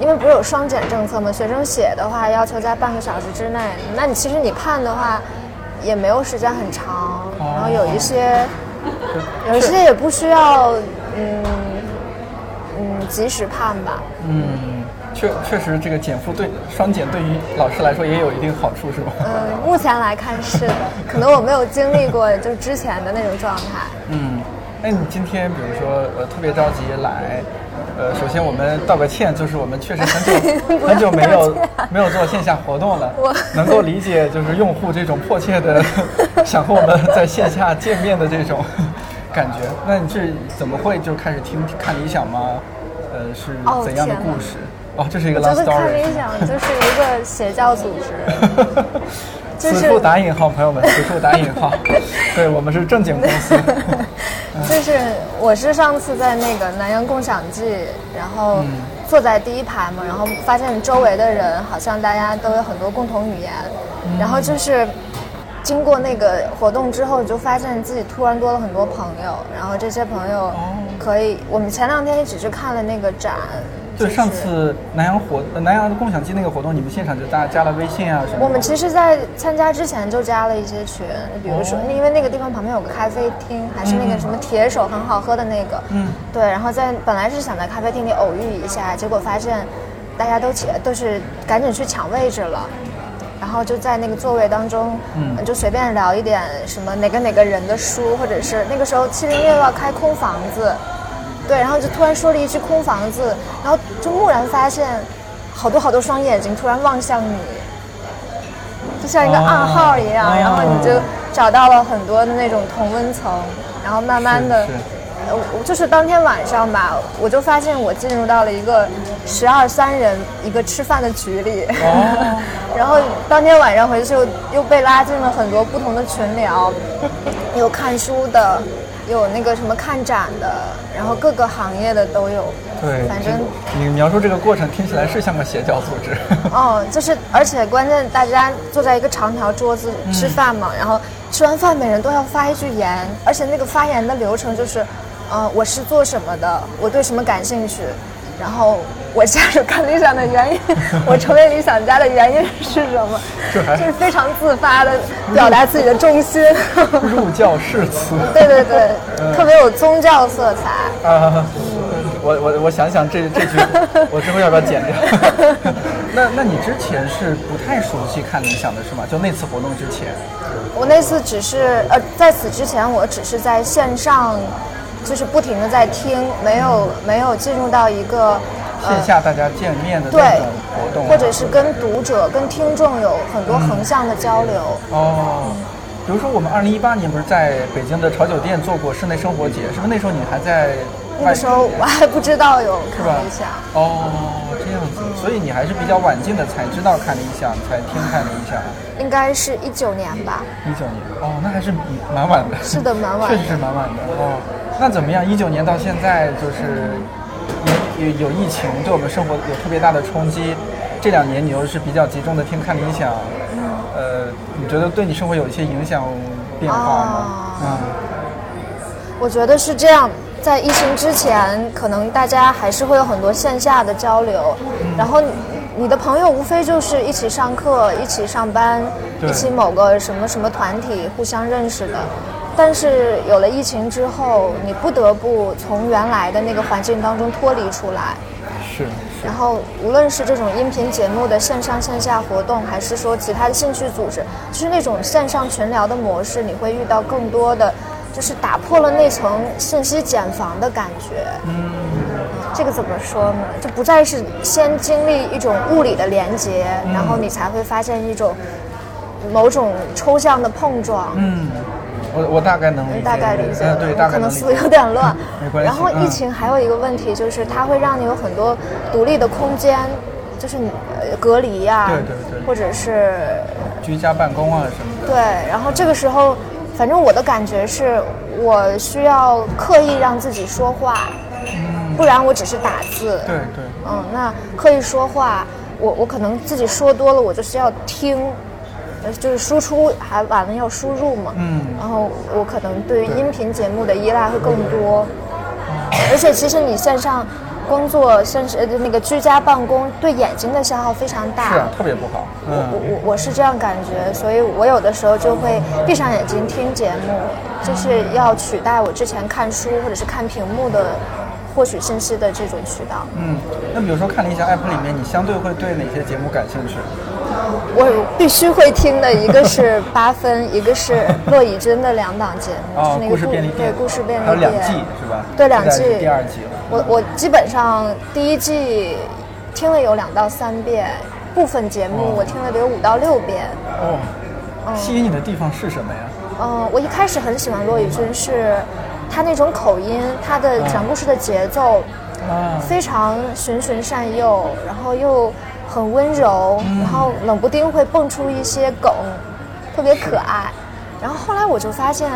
因为不是有双减政策吗？学生写的话要求在半个小时之内，那你其实你判的话也没有时间很长，然后有一些有一些也不需要，嗯嗯及时判吧。嗯，确确实这个减负对双减对于老师来说也有一定好处，是吧？嗯，目前来看是的，可能我没有经历过就是之前的那种状态。嗯，哎，你今天比如说呃特别着急来，呃，首先我们道个歉，就是我们确实很久 很久没有没有做线下活动了，能够理解就是用户这种迫切的想和我们在线下见面的这种感觉。那你是怎么会就开始听看理想吗？呃，是哦怎样的故事？哦，这是一个我觉得看理。想就是一个邪教组织，就是此处打引号，朋友们，此处打引号。对我们是正经公司。就是我是上次在那个南洋共享记，然后嗯坐在第一排嘛，然后发现周围的人好像大家都有很多共同语言，嗯然后就是经过那个活动之后，就发现自己突然多了很多朋友，然后这些朋友哦可以，我们前两天一起去看了那个展，对，就是上次南阳活呃南阳的共享机那个活动，你们现场就大家加了微信啊什么。我们其实，在参加之前就加了一些群，比如说，因为那个地方旁边有个咖啡厅，还是那个什么铁手很好喝的那个，嗯，对，然后在本来是想在咖啡厅里偶遇一下，结果发现大家都起都是赶紧去抢位置了。然后就在那个座位当中，嗯就随便聊一点什么哪个哪个人的书，或者是那个时候七零六要开空房子，对，然后就突然说了一句空房子，然后就蓦然发现，好多好多双眼睛突然望向你，就像一个暗号一样，哦然后你就找到了很多的那种同温层，然后慢慢的呃，我就是当天晚上吧，我就发现我进入到了一个十二三人一个吃饭的局里，哦。然后当天晚上回去又又被拉进了很多不同的群聊，有看书的，有那个什么看展的，然后各个行业的都有。对，反正你描述这个过程听起来是像个邪教组织。哦，就是而且关键大家坐在一个长条桌子吃饭嘛，然后吃完饭每人都要发一句言，而且那个发言的流程就是，呃，我是做什么的，我对什么感兴趣，然后我加入看理想的原因，我成为理想家的原因是什么，就是非常自发的表达自己的中心。入教誓词 对对对，特别有宗教色彩。啊！我我我想想这这句，我之后要不要剪掉？那那你之前是不太熟悉看理想的是吗？就那次活动之前。我那次只是呃，在此之前我只是在线上，就是不停的在听，没有没有进入到一个线下大家见面的对那种活动啊，或者是跟读者、跟听众有很多横向的交流。哦，比如说我们二零一八年不是在北京的潮酒店做过室内生活节，是不是那时候你还在那个时候我还不知道有看了一下，？哦，这样子，所以你还是比较晚进的，才知道看了一下，才听看了一下。应该是一九年吧。一九年，哦，那还是蛮晚的。是的蛮晚的 确实是蛮晚的。哦，那怎么样？一九年到现在，就是有有有疫情，对我们生活有特别大的冲击。这两年你又是比较集中的听看理想，嗯呃，你觉得对你生活有一些影响变化吗？啊嗯，我觉得是这样，在疫情之前，可能大家还是会有很多线下的交流，然后你你的朋友无非就是一起上课、一起上班、一起某个什么什么团体互相认识的。但是有了疫情之后，你不得不从原来的那个环境当中脱离出来，是然后无论是这种音频节目的线上线下活动，还是说其他的兴趣组织，就是那种线上群聊的模式，你会遇到更多的，就是打破了那层信息茧房的感觉。嗯，这个怎么说呢？就不再是先经历一种物理的连接，然后你才会发现一种某种抽象的碰撞。嗯，我我大概能理解，大概理解对，大概可能思路有点乱 没关系然后疫嗯情还有一个问题就是，它会让你有很多独立的空间，就是你呃隔离呀、对对对或者是居家办公啊什么的。对。然后这个时候，反正我的感觉是，我需要刻意让自己说话，不然我只是打字。对对，嗯，那刻意说话，我我可能自己说多了，我就是要听，呃就是输出还完了要输入嘛。嗯然后我可能对于音频节目的依赖会更多，而且其实你线上工作，甚至呃那个居家办公，对眼睛的消耗非常大。是啊，特别不好。我嗯，我我是这样感觉，所以我有的时候就会闭上眼睛听节目，就是要取代我之前看书或者是看屏幕的获取信息的这种渠道。嗯，那比如说看理想 app 里面，你相对会对哪些节目感兴趣？我必须会听的一个是八分，一个是骆以军的两档节目，哦就是，那个故事便利店，对故事便利还有店，两季是吧？对两季第二季了。我我基本上第一季听了有两到三遍，部分节目我听了得有五到六遍。哦，吸引你的地方是什么呀？嗯，我一开始很喜欢骆以军，是他那种口音，他的讲故事的节奏啊，非常循循善诱，然后又很温柔，然后冷不丁会蹦出一些梗，特别可爱。然后后来我就发现，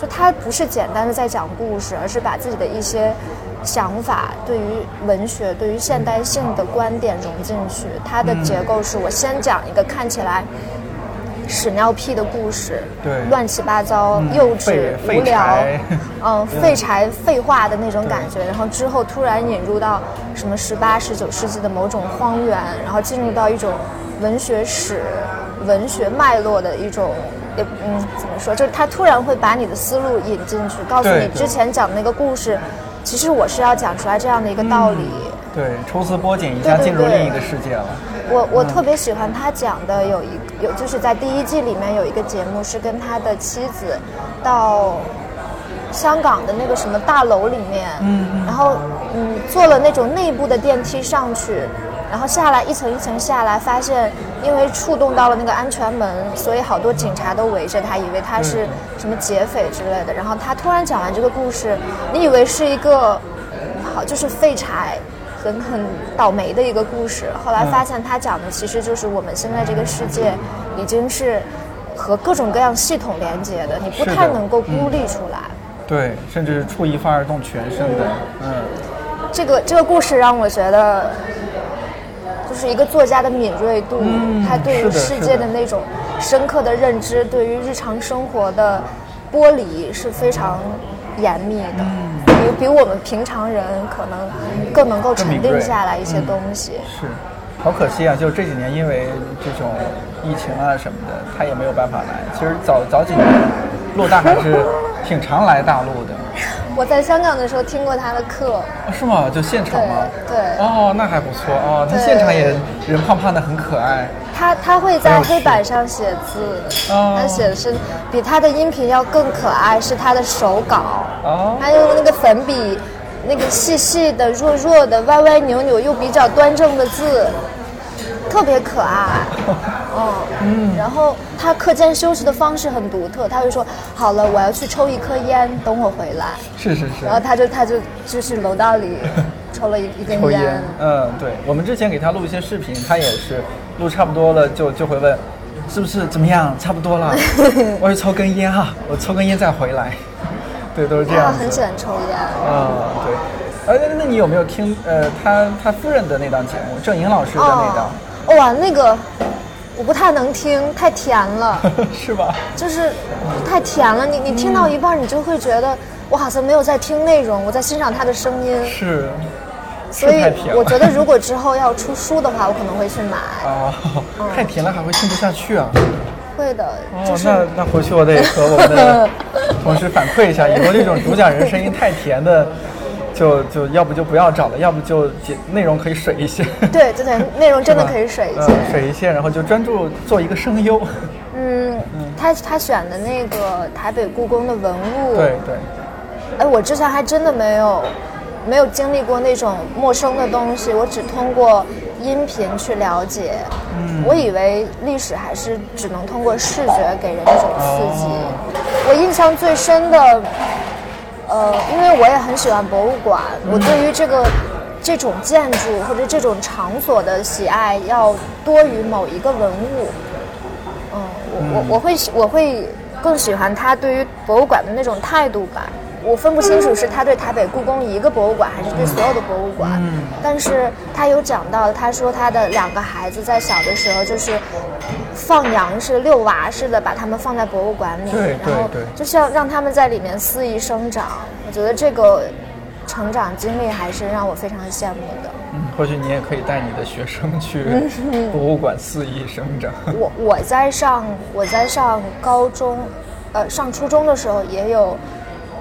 就他不是简单的在讲故事，而是把自己的一些想法对于文学、对于现代性的观点融进去。它的结构是我先讲一个看起来屎尿屁的故事，对乱七八糟、嗯幼稚无聊，嗯，废柴、废话的那种感觉。然后之后突然引入到什么十八、十九世纪的某种荒原，然后进入到一种文学史、文学脉络的一种。也嗯，怎么说？就是他突然会把你的思路引进去，告诉你之前讲的那个故事，其实我是要讲出来这样的一个道理。对，抽丝剥茧一下进入另一个世界了。我我特别喜欢他讲的有一有就是在第一季里面有一个节目是跟他的妻子到香港的那个什么大楼里面，嗯，然后嗯坐了那种内部的电梯上去，然后下来一层一层下来，发现因为触动到了那个安全门，所以好多警察都围着他，以为他是什么劫匪之类的。然后他突然讲完这个故事，你以为是一个好就是废柴。很很倒霉的一个故事，后来发现他讲的其实就是我们现在这个世界已经是和各种各样系统连接的，你不太能够孤立出来。对，甚至是触一发而动全身的，嗯，这个这个故事让我觉得，就是一个作家的敏锐度，他对于世界的那种深刻的认知，对于日常生活的剥离是非常严密的，比比我们平常人可能更能够沉淀下来一些东西。是。好可惜啊！就这几年，因为这种疫情啊什么的，他也没有办法来。其实早早几年，陆大还是挺常来大陆的，我在香港的时候听过他的课，哦是吗？就现场吗？对对哦，那还不错哦。他现场也人胖胖的，很可爱。他他会在黑板上写字，哦他写的是比他的音频要更可爱，是他的手稿，哦他用那个粉笔，那个细细的、弱弱的、歪歪扭扭又比较端正的字，特别可爱。嗯，然后他课间休息的方式很独特，他会说：“好了，我要去抽一颗烟，等我回来。是是”是然。后他就他就就是楼道里 抽了一一根抽烟，嗯，对，我们之前给他录一些视频，他也是录差不多了就就会问，是不是怎么样，差不多了，我去抽根烟哈，我抽根烟再回来，对，都是这样子。很喜欢抽烟。嗯，对。哎，那那你有没有听呃他他夫人的那档节目，郑莹老师的那档，哦，哇，那个我不太能听，太甜了，是吧？就是太甜了。你你听到一半，你就会觉得我好像没有在听内容，我在欣赏他的声音。是。所以我觉得，如果之后要出书的话，我可能会去买。哦，太甜了还会听不下去啊。会的，就哦，那那回去我得和我们的同事反馈一下，以后这种主讲人声音太甜的，就就要不就不要找了，要不就内容可以水一些。对对对，内容真的可以水一 嗯些。水一些，然后就专注做一个声优。嗯，他他选的那个台北故宫的文物，对对，哎，我之前还真的没有没有经历过那种陌生的东西，我只通过音频去了解。嗯，我以为历史还是只能通过视觉给人一种刺激。我印象最深的，呃，因为我也很喜欢博物馆，我对于这个这种建筑或者这种场所的喜爱要多于某一个文物。嗯，我我我会喜我会更喜欢他对于博物馆的那种态度感。我分不清楚是他对台北故宫一个博物馆，还是对所有的博物馆。但是他有讲到，他说他的两个孩子在小的时候就是放羊是、遛娃似的，把他们放在博物馆里，对对然后对就是要让他们在里面肆意生长。我觉得这个成长经历还是让我非常羡慕的。嗯，或许你也可以带你的学生去 博物馆肆意生长。我我在上我在上高中，呃，上初中的时候也有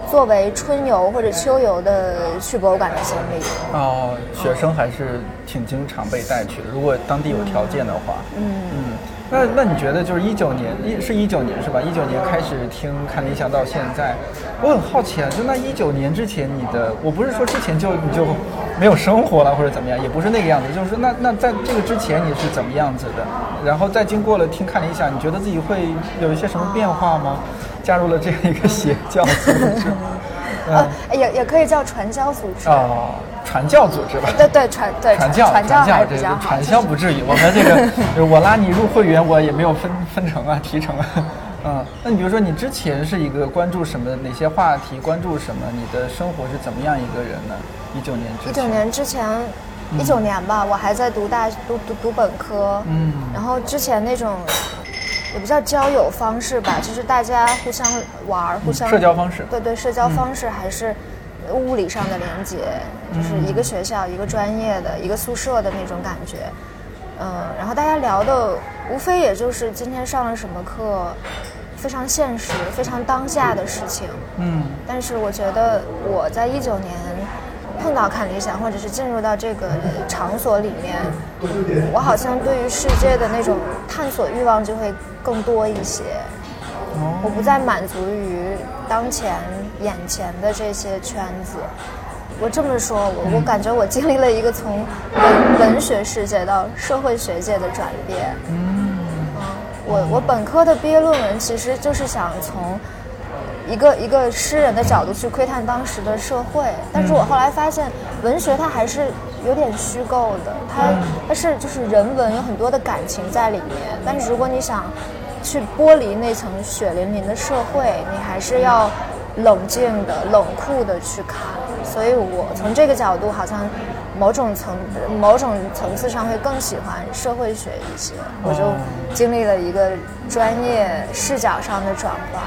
作为春游或者秋游的去博物馆的行李。哦，学生还是挺经常被带去的，如果当地有条件的话。嗯嗯，那那你觉得就是一九年一是一九年是吧？一九年开始听看理想到现在，我很好奇啊，就那一九年之前你的，我不是说之前就你就没有生活了或者怎么样，也不是那个样子，就是说那那在这个之前你是怎么样子的？然后再经过了听看理想，你觉得自己会有一些什么变化吗？加入了这样一个邪教组织？呃，也也可以叫传销组织。哦，传教组织吧。对对传对传教传教还这。个传销不至于，我们这个 就是我拉你入会员，我也没有分分成啊提成啊。嗯，那你比如说你之前是一个关注什么哪些话题，关注什么？你的生活是怎么样一个人呢？一九年之前。一九年之前，一九年吧，我还在读大读读读本科。嗯然后之前那种也不叫交友方式吧，就是大家互相玩儿，互相社交方式对对，社交方式还是物理上的连接，就是一个学校、一个专业的、一个宿舍的那种感觉。嗯，然后大家聊的无非也就是今天上了什么课，非常现实、非常当下的事情。嗯但是我觉得我在一九年碰到看理想，或者是进入到这个场所里面，我好像对于世界的那种探索欲望就会更多一些。我不再满足于当前眼前的这些圈子。我这么说，我我感觉我经历了一个从文文学世界到社会学界的转变。嗯，我我本科的毕业论文其实就是想从一个一个诗人的角度去窥探当时的社会，但是我后来发现，文学它还是有点虚构的，它它是就是人文有很多的感情在里面，但是如果你想去剥离那层血淋淋的社会，你还是要冷静的、冷酷的去看。所以我从这个角度，好像某种层某种层次上会更喜欢社会学一些，我就经历了一个专业视角上的转换。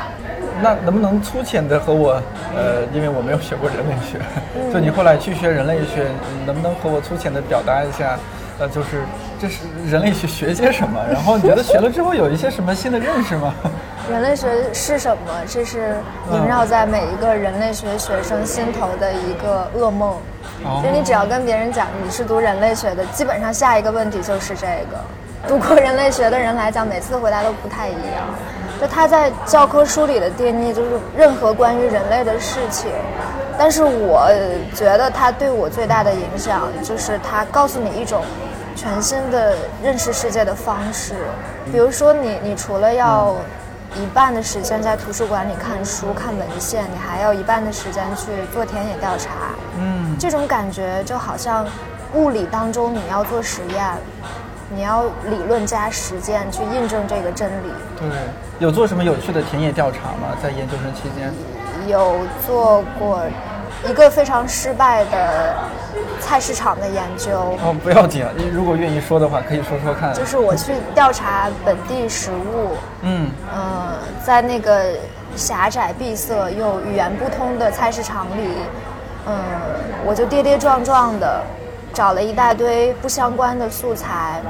那能不能粗浅的和我，呃，因为我没有学过人类学，嗯就你后来去学人类学，能不能和我粗浅的表达一下，呃，就是这是人类学学些什么？然后你觉得学了之后有一些什么新的认识吗？人类学是什么？这是萦绕在每一个人类学学生心头的一个噩梦。哦就你只要跟别人讲你是读人类学的，基本上下一个问题就是这个。读过人类学的人来讲，每次回答都不太一样。就他在教科书里的定义就是任何关于人类的事情，但是我觉得他对我最大的影响就是他告诉你一种全新的认识世界的方式。比如说你，你除了要一半的时间在图书馆里看书、看文献，你还要一半的时间去做田野调查。嗯，这种感觉就好像物理当中你要做实验，你要理论加实践去印证这个真理。对，有做什么有趣的田野调查吗？在研究生期间？有做过一个非常失败的菜市场的研究，哦，不要紧，你如果愿意说的话，可以说说看。就是我去调查本地食物，嗯，呃，在那个狭窄闭塞又语言不通的菜市场里，嗯，我就跌跌撞撞的找了一大堆不相关的素材，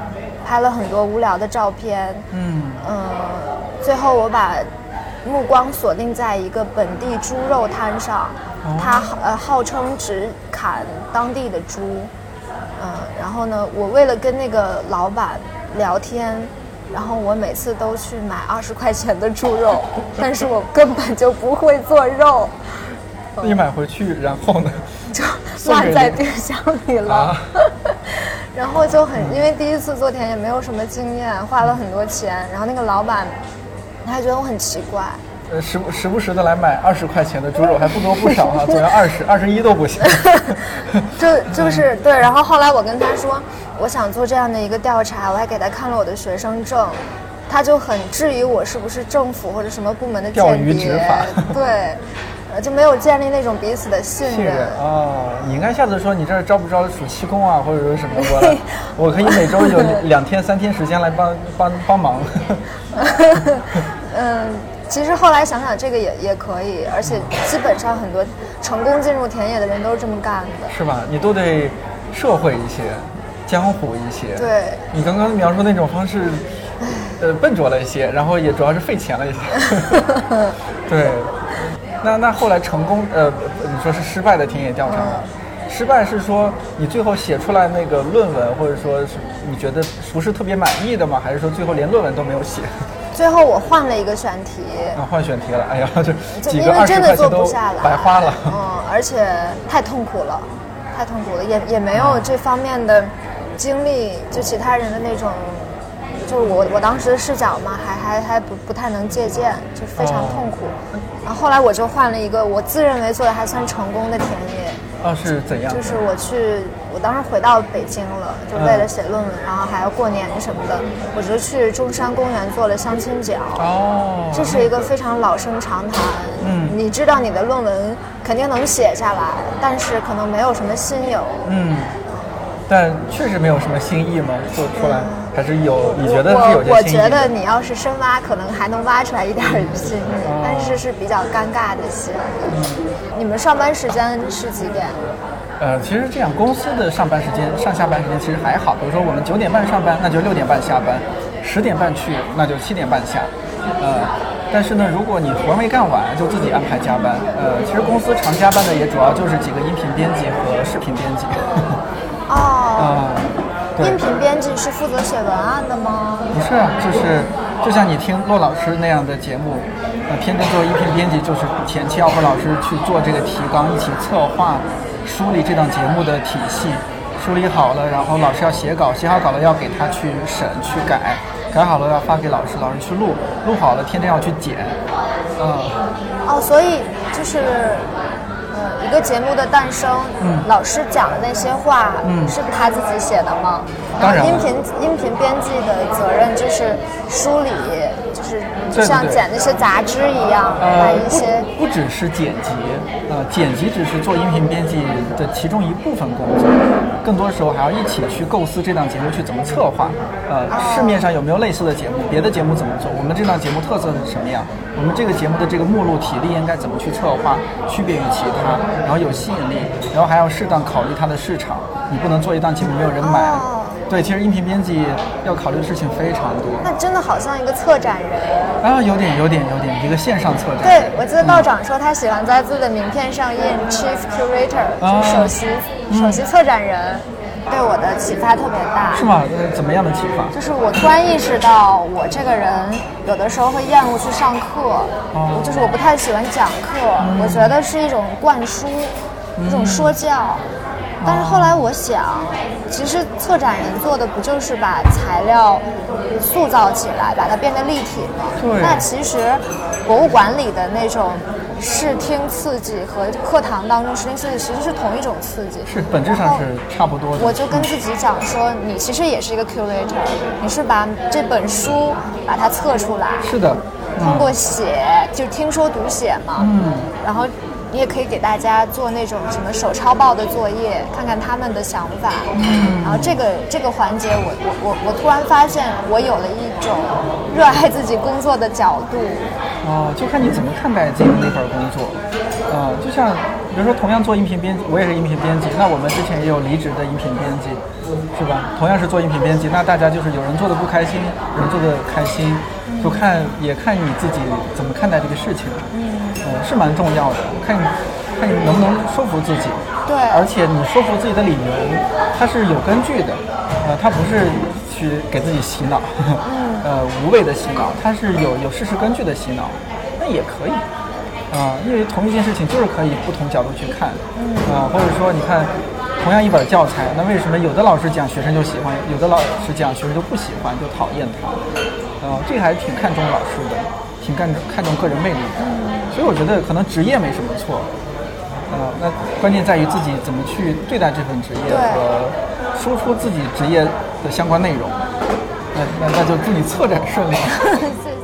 拍了很多无聊的照片，嗯，嗯，最后我把目光锁定在一个本地猪肉摊上，他呃号称只砍当地的猪，嗯，然后呢，我为了跟那个老板聊天，然后我每次都去买二十块钱的猪肉，但是我根本就不会做肉，那你买回去，然后呢？就烂在冰箱里了。啊，然后就很，因为第一次做田也没有什么经验，花了很多钱，然后那个老板他还觉得我很奇怪，呃，时不时不时的来买二十块钱的猪肉，还不多不少哈、总要二十二十一都不行。就就是对，然后后来我跟他说，我想做这样的一个调查，我还给他看了我的学生证，他就很质疑我是不是政府或者什么部门的钓鱼执法，对，呃就没有建立那种彼此的信信任啊。哦，你应该下次说你这儿招不招暑期工啊，或者说什么我来，我可以每周有两天三天时间来帮帮帮忙。嗯，其实后来想想，这个也也可以，而且基本上很多成功进入田野的人都是这么干的。是吧？你都得社会一些，江湖一些。对你刚刚描述那种方式，呃，笨拙了一些，然后也主要是费钱了一些。对，那那后来成功，呃，你说是失败的田野调查吗？失败是说你最后写出来那个论文，或者说是你觉得不是特别满意的吗？还是说最后连论文都没有写？最后我换了一个选题，啊，换选题了，哎呀，这就几个二十因为真的块钱都做不下来，白花了。嗯，而且太痛苦了，太痛苦了，也也没有这方面的经历，就其他人的那种就是我我当时的视角嘛，还还还不不太能借鉴，就非常痛苦。然后后来我就换了一个我自认为做的还算成功的田野，哦，是怎样？就是我去，我当时回到北京了，就为了写论文，然后还要过年什么的，我就去中山公园做了相亲角。哦，这是一个非常老生常谈。嗯你知道你的论文肯定能写下来，但是可能没有什么新友。嗯，但确实没有什么新意吗，做出来还是有，你觉得是有我我？觉得你要是深挖，可能还能挖出来一点新意，哦但是是比较尴尬的新。嗯你们上班时间是几点？呃，其实这样，公司的上班时间、上下班时间其实还好。比如说我们九点半上班，那就六点半下班；十点半去，那就七点半下。呃，但是呢，如果你活没干完，就自己安排加班。呃，其实公司常加班的也主要就是几个音频编辑和视频编辑。哦，啊、对音频编辑是负责写文案的吗？不是啊，就是就像你听骆老师那样的节目，呃，天天做音频编辑，就是前期要和老师去做这个提纲，一起策划、梳理这档节目的体系，梳理好了，然后老师要写稿，写好稿了要给他去审、去改，改好了要发给老师，老师去录，录好了天天要去剪，嗯、哦，所以就是。呃，一个节目的诞生，嗯。老师讲的那些话，嗯。是他自己写的吗？当然了。音频音频编辑的责任就是梳理，就是像剪那些杂志一样，把呃，不一些不只是剪辑，呃，剪辑只是做音频编辑的其中一部分工作，更多时候还要一起去构思这档节目去怎么策划。呃，市面上有没有类似的节目？别的节目怎么做？我们这档节目特色是什么样？我们这个节目的这个目录体力应该怎么去策划，区别于其他，然后有吸引力，然后还要适当考虑它的市场。你不能做一档节目没有人买。哦对，其实音频编辑要考虑的事情非常多。那真的好像一个策展人。啊，有点，有点，有点，一个线上策展。对，我记得道长说他喜欢在自己的名片上印 Chief Curator，啊就是首席首席策展人，对我的启发特别大。是吗？呃，怎么样的启发？就是我突然意识到，我这个人有的时候会厌恶去上课，哦就是我不太喜欢讲课，我觉得是一种灌输，一种说教。但是后来我想，其实策展人做的不就是把材料塑造起来，把它变得立体吗？对那其实博物馆里的那种视听刺激和课堂当中视听刺激其实是同一种刺激。是本质上是差不多的。我就跟自己讲说，你其实也是一个 curator，你是把这本书把它测出来，是的，通过写，就听说读写嘛，嗯，然后你也可以给大家做那种什么手抄报的作业，看看他们的想法，嗯，然后这个这个环节我，我我我突然发现我有了一种 热爱自己工作的角度，哦，就看你怎么看待自己的那份工作。呃，就像比如说，同样做音频编辑，我也是音频编辑，那我们之前也有离职的音频编辑，是吧？同样是做音频编辑，那大家就是有人做的不开心，有人做的开心，就看也看你自己怎么看待这个事情。嗯，呃，是蛮重要的，看你看你能不能说服自己。对而且你说服自己的理由，它是有根据的，呃，它不是去给自己洗脑，呃，无谓的洗脑，它是有有事实根据的洗脑，那也可以，啊、因为同一件事情就是可以不同角度去看，啊、或者说你看，同样一本教材，那为什么有的老师讲学生就喜欢，有的老师讲学生就不喜欢，就讨厌他，呃，这个还是挺看重老师的，挺看重看重个人魅力的，所以我觉得可能职业没什么错。呃，那关键在于自己怎么去对待这份职业和输出自己职业的相关内容。那那那就祝你策展顺利。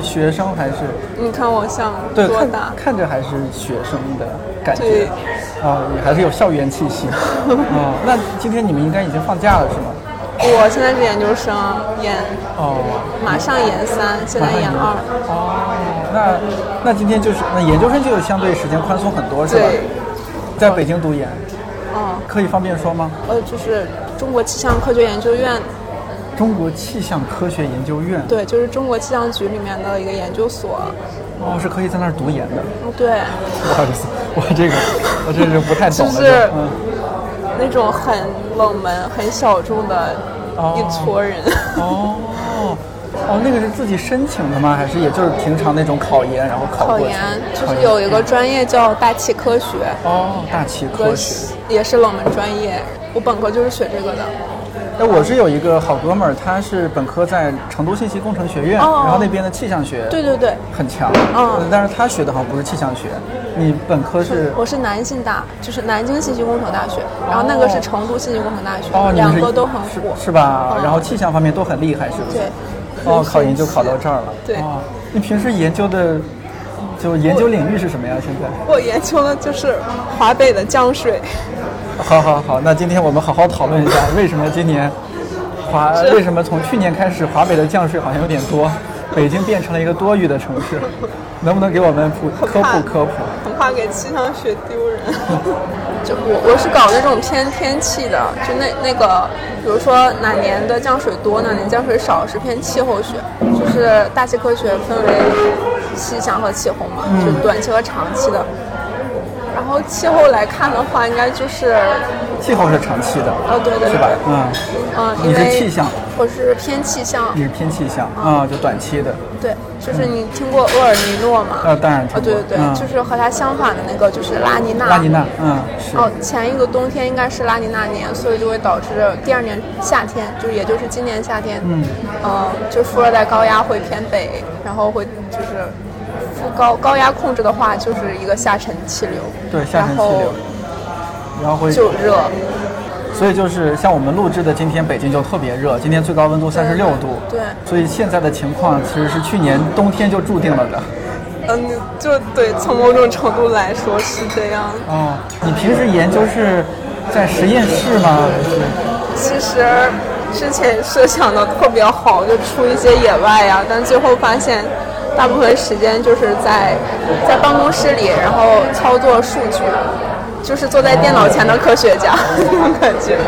是学生还是？你看我像对，看多大？看着还是学生的感觉对。啊、你还是有校园气息。啊、那今天你们应该已经放假了是吗？我现在是研究生，研哦，马上研三，现在研二。哦，那那今天就是那研究生就相对时间宽松很多是吧？对，在北京读研，哦，可以方便说吗？呃，就是中国气象科学研究院，中国气象科学研究院。对，就是中国气象局里面的一个研究所。哦，是可以在那儿读研的。哦，对，不好意思，我这个我这是不太懂了。就是嗯，那种很冷门、很小众的哦一撮人。哦 哦，那个是自己申请的吗？还是也就是平常那种考研，然后考？考研就是有一个专业叫大气科学，哦，大气科学。也是冷门专业。我本科就是学这个的。哎，我是有一个好哥们儿，他是本科在成都信息工程学院，哦然后那边的气象学对对对，很强，嗯但是他学的好像不是气象学，你本科是我是南信大，就是南京信息工程大学，然后那个是成都信息工程大学，哦，两个都很是火。是吧？嗯然后气象方面都很厉害，是不是？对。哦，考研就考到这儿了。对哦，你平时研究的就研究领域是什么呀？现在？我研究的就是华北的降水，好好好，那今天我们好好讨论一下，为什么今年华 为什么从去年开始华北的降水好像有点多，北京变成了一个多雨的城市，能不能给我们普科普科普？很怕给气象学丢人。就我我是搞那种偏天气的，就那那个，比如说哪年的降水多，哪年降水少，是偏气候学。就是大气科学分为气象和气候嘛，就短期和长期的。然后气候来看的话，应该就是，气候是长期的，哦对对对是吧？嗯，嗯，你是气象，我是偏气象，你是偏气象啊，就短期的。对，就是你听过厄尔尼诺吗？呃当然听过哦，对对对，嗯就是和它相反的那个就是拉尼娜。拉尼娜，嗯，是。哦，前一个冬天应该是拉尼娜年，所以就会导致第二年夏天，就是也就是今年夏天，嗯，呃，就副热带高压会偏北，然后会就是副高高压控制的话，就是一个下沉气流，对，下沉气流，然后会就热，所以就是像我们录制的今天，北京就特别热，今天最高温度三十六度。对所以现在的情况其实是去年冬天就注定了的。嗯，就对，从某种程度来说是这样。哦，你平时研究是在实验室吗？还是？其实之前设想的特别好，就出一些野外呀，但最后发现，大部分时间就是在在办公室里，然后操作数据，就是坐在电脑前的科学家那种 感觉。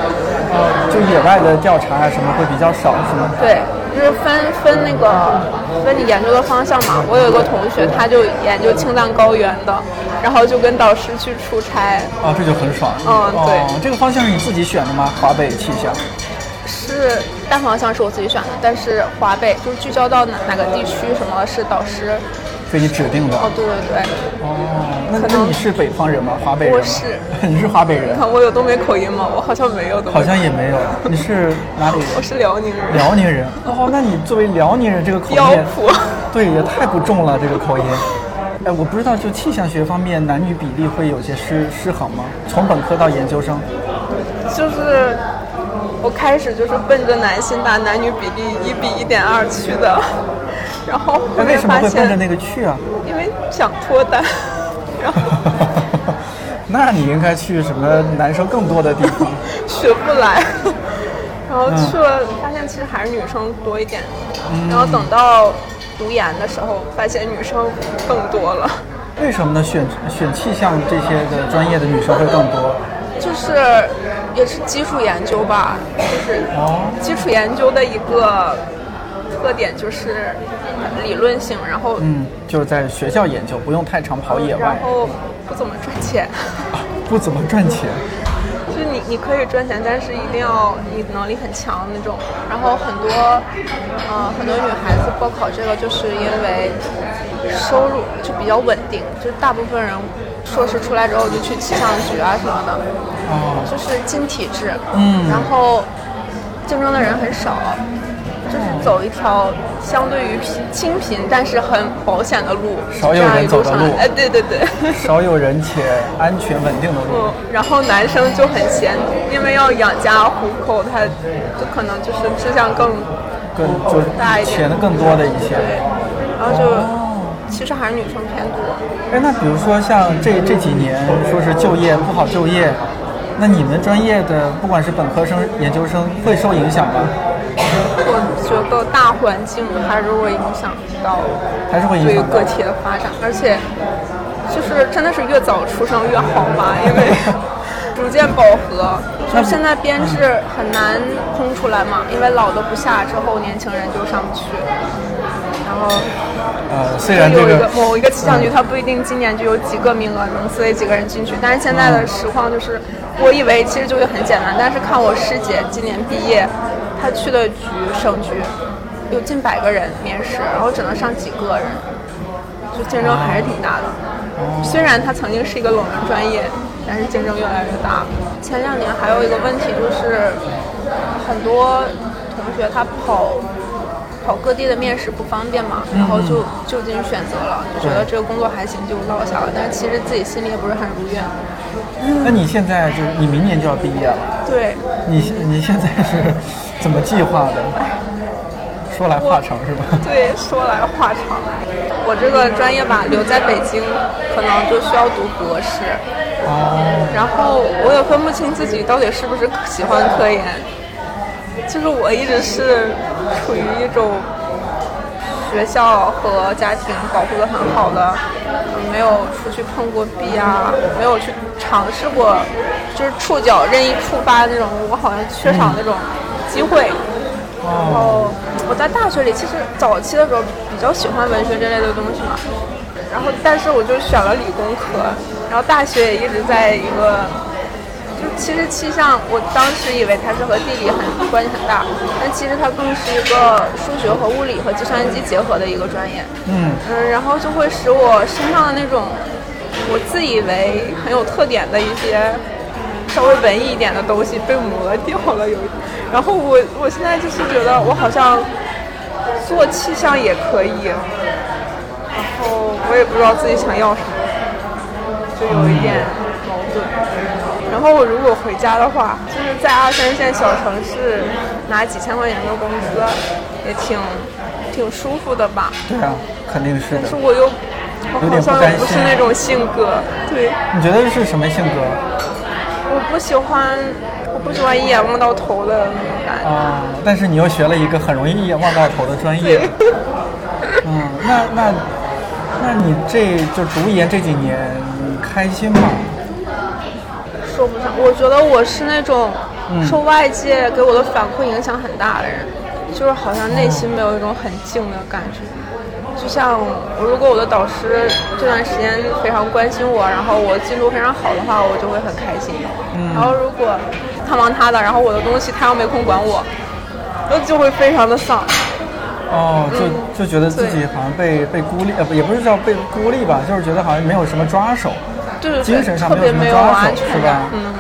就野外的调查啊什么会比较少，是吗？对，就是分分那个分你研究的方向嘛。我有一个同学，他就研究青藏高原的，然后就跟导师去出差，啊，这就很爽。嗯对哦，这个方向是你自己选的吗？华北气象。是大方向是我自己选的，但是华北就是聚焦到哪哪个地区什么是导师。给你指定的。哦，对对对，哦，那那你是北方人吗？华北人吗？我是 你是华北人？看我有东北口音吗？我好像没有东北。好像也没有。你是哪里人？我是辽宁人。辽宁人。哦，那你作为辽宁人，这个口音。对，也太不重了，这个口音。哎，我不知道，就气象学方面，男女比例会有些失失衡吗？从本科到研究生，就是我开始就是奔着男性大男女比例一比一点二去的，然后后那为什么面发现，会奔着那个去啊？因为想脱单，然后 那你应该去什么男生更多的地方？学不来，然后去了嗯发现其实还是女生多一点，然后等到读研的时候发现女生更多了。为什么呢？选选气象这些的专业的女生会更多？就是也是基础研究吧，就是哦基础研究的一个特点就是理论性，然后、嗯，就是在学校研究，不用太常跑野外然，后不怎么赚钱。不怎么赚钱。就你你可以赚钱，但是一定要你能力很强那种。然后很多，呃，很多女孩子报考这个，就是因为收入就比较稳定，就是大部分人硕士出来之后就去气象局啊什么的，哦，就是进体制，嗯。然后竞争的人很少，就是走一条相对于贫清贫但是很保险的路，少有人走的路。哎，对对对。少有人且安全稳定的路。嗯，然后男生就很闲，因为要养家糊口，他就可能就是志向更更就是大一点。钱更多的一些。对，然后就其实还是女生偏多。哎，那比如说像这这几年说是就业不好就业，那你们专业的不管是本科生、研究生会受影响吗？我觉得大环境还是会影响到还是会影对于响到个体的发展，而且就是真的是越早出生越好吧，因为逐渐饱和。就是现在编制很难空出来嘛，因为老的不下之后，年轻人就上不去。然后呃，虽就有一然这个个某一个气象局，它不一定今年就有几个名额能塞几个人进去，但是现在的实况就是，我以为其实就会很简单，但是看我师姐今年毕业，她去的局省局有近百个人面试，然后只能上几个人，就竞争还是挺大的。虽然它曾经是一个冷门专业，但是竞争越来越大。前两年还有一个问题就是，很多同学他跑跑各地的面试不方便嘛，然后就就近选择了，就觉得这个工作还行，就落下了。但是其实自己心里也不是很如愿。那你现在就是你明年就要毕业了，对，你你现在是怎么计划的？说来话长是吧？对，说来话长。我这个专业吧，留在北京可能就需要读博士，哦，然后我也分不清自己到底是不是喜欢科研。就是我一直是处于一种学校和家庭保护的很好的，没有出去碰过壁啊，没有去尝试过，就是触角任意触发那种，我好像缺少那种机会。然后我在大学里其实早期的时候比较喜欢文学这类的东西嘛，然后但是我就选了理工科，然后大学也一直在一个，就其实气象我当时以为它是和地理很关系很大，但其实它更是一个数学和物理和计算机结合的一个专业。嗯，嗯，然后就会使我身上的那种我自以为很有特点的一些稍微文艺一点的东西被磨掉了，有。然后我我现在就是觉得我好像做气象也可以，然后我也不知道自己想要什么，就有一点。然后我如果回家的话，就是在二三线小城市拿几千块钱的工资，也挺挺舒服的吧。对啊，肯定是的但是。我又，我有好像又不是那种性格，对，你觉得是什么性格？我不喜欢，我不喜欢一眼望到头的那种感觉。啊、但是你又学了一个很容易一眼望到头的专业。嗯，那那那你这就读研这几年，你开心吗？说不上，我觉得我是那种嗯受外界给我的反馈影响很大的人，就是好像内心没有一种很静的感觉。就像我，如果我的导师这段时间非常关心我，然后我进度非常好的话，我就会很开心。嗯然后如果他忙他的，然后我的东西他又没空管我，那就会非常的丧。哦，就就觉得自己好像被被孤立，呃，也不是叫被孤立吧，就是觉得好像没有什么抓手，对对对，精神上特别没有什么抓手安全是吧。嗯。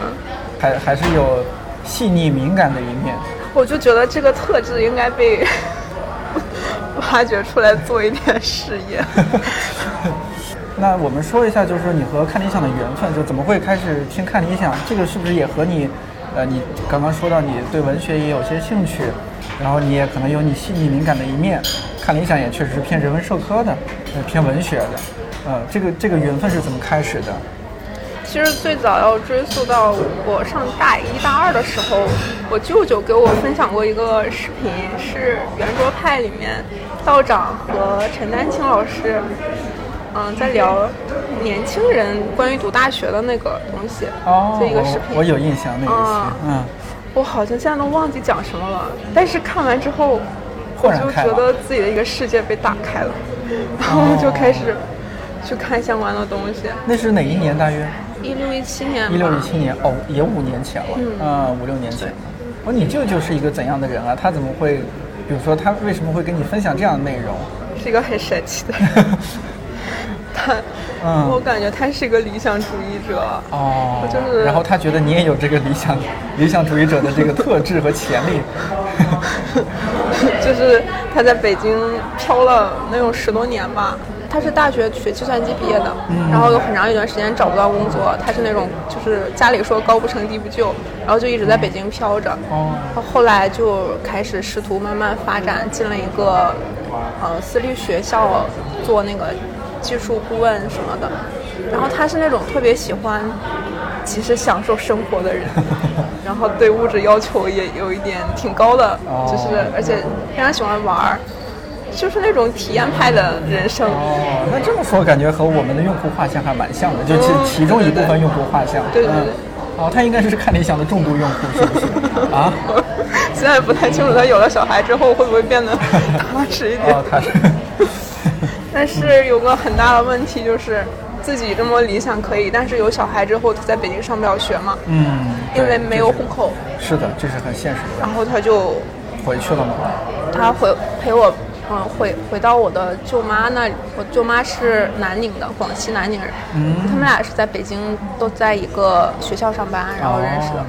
还还是有细腻敏感的一面。我就觉得这个特质应该被 挖掘出来做一点事业。那我们说一下，就是说你和看理想的缘分，就怎么会开始听看理想？这个是不是也和你，呃，你刚刚说到你对文学也有些兴趣，然后你也可能有你细腻敏感的一面。看理想也确实是偏人文社科的，呃，偏文学的，呃，这个这个缘分是怎么开始的？其实最早要追溯到我上大一大二的时候，我舅舅给我分享过一个视频，是圆桌派里面道长和陈丹青老师，嗯，在聊年轻人关于读大学的那个东西，哦，就一个视频。我我有印象那个嗯，我好像现在都忘记讲什么了，但是看完之后，我就觉得自己的一个世界被打开了，然后就开始去看相关的东西。那是哪一年？大约一六一七年吧，一六一七年，哦，也五年前了，嗯嗯，五六年前。哦，你舅舅是一个怎样的人啊？他怎么会，比如说他为什么会跟你分享这样的内容？是一个很神奇的人。他，嗯我感觉他是一个理想主义者。哦，就是然后他觉得你也有这个理想理想主义者的这个特质和潜力。就是他在北京漂了能有十多年吧。他是大学学计算机毕业的，然后有很长一段时间找不到工作。他是那种就是家里说高不成低不就，然后就一直在北京飘着。哦，后来就开始试图慢慢发展，进了一个呃私立学校做那个技术顾问什么的。然后他是那种特别喜欢其实享受生活的人，然后对物质要求也有一点挺高的，哦就是而且非常喜欢玩儿，就是那种体验派的人生。哦，那这么说，感觉和我们的用户画像还蛮像的，就其嗯其中一部分用户画像。对对对嗯哦，他应该是看理想的重度用户，是不是？啊？现在不太清楚他有了小孩之后会不会变得 踏实一点。哦，他是。但是有个很大的问题就是，自己这么理想可以，但是有小孩之后，他在北京上不了学嘛，嗯，因为没有户口，是的，这是很现实的。然后他就回去了吗？他回陪我，嗯，回回到我的舅妈那里。我舅妈是南宁的，广西南宁人。嗯他们俩是在北京，都在一个学校上班，然后认识的。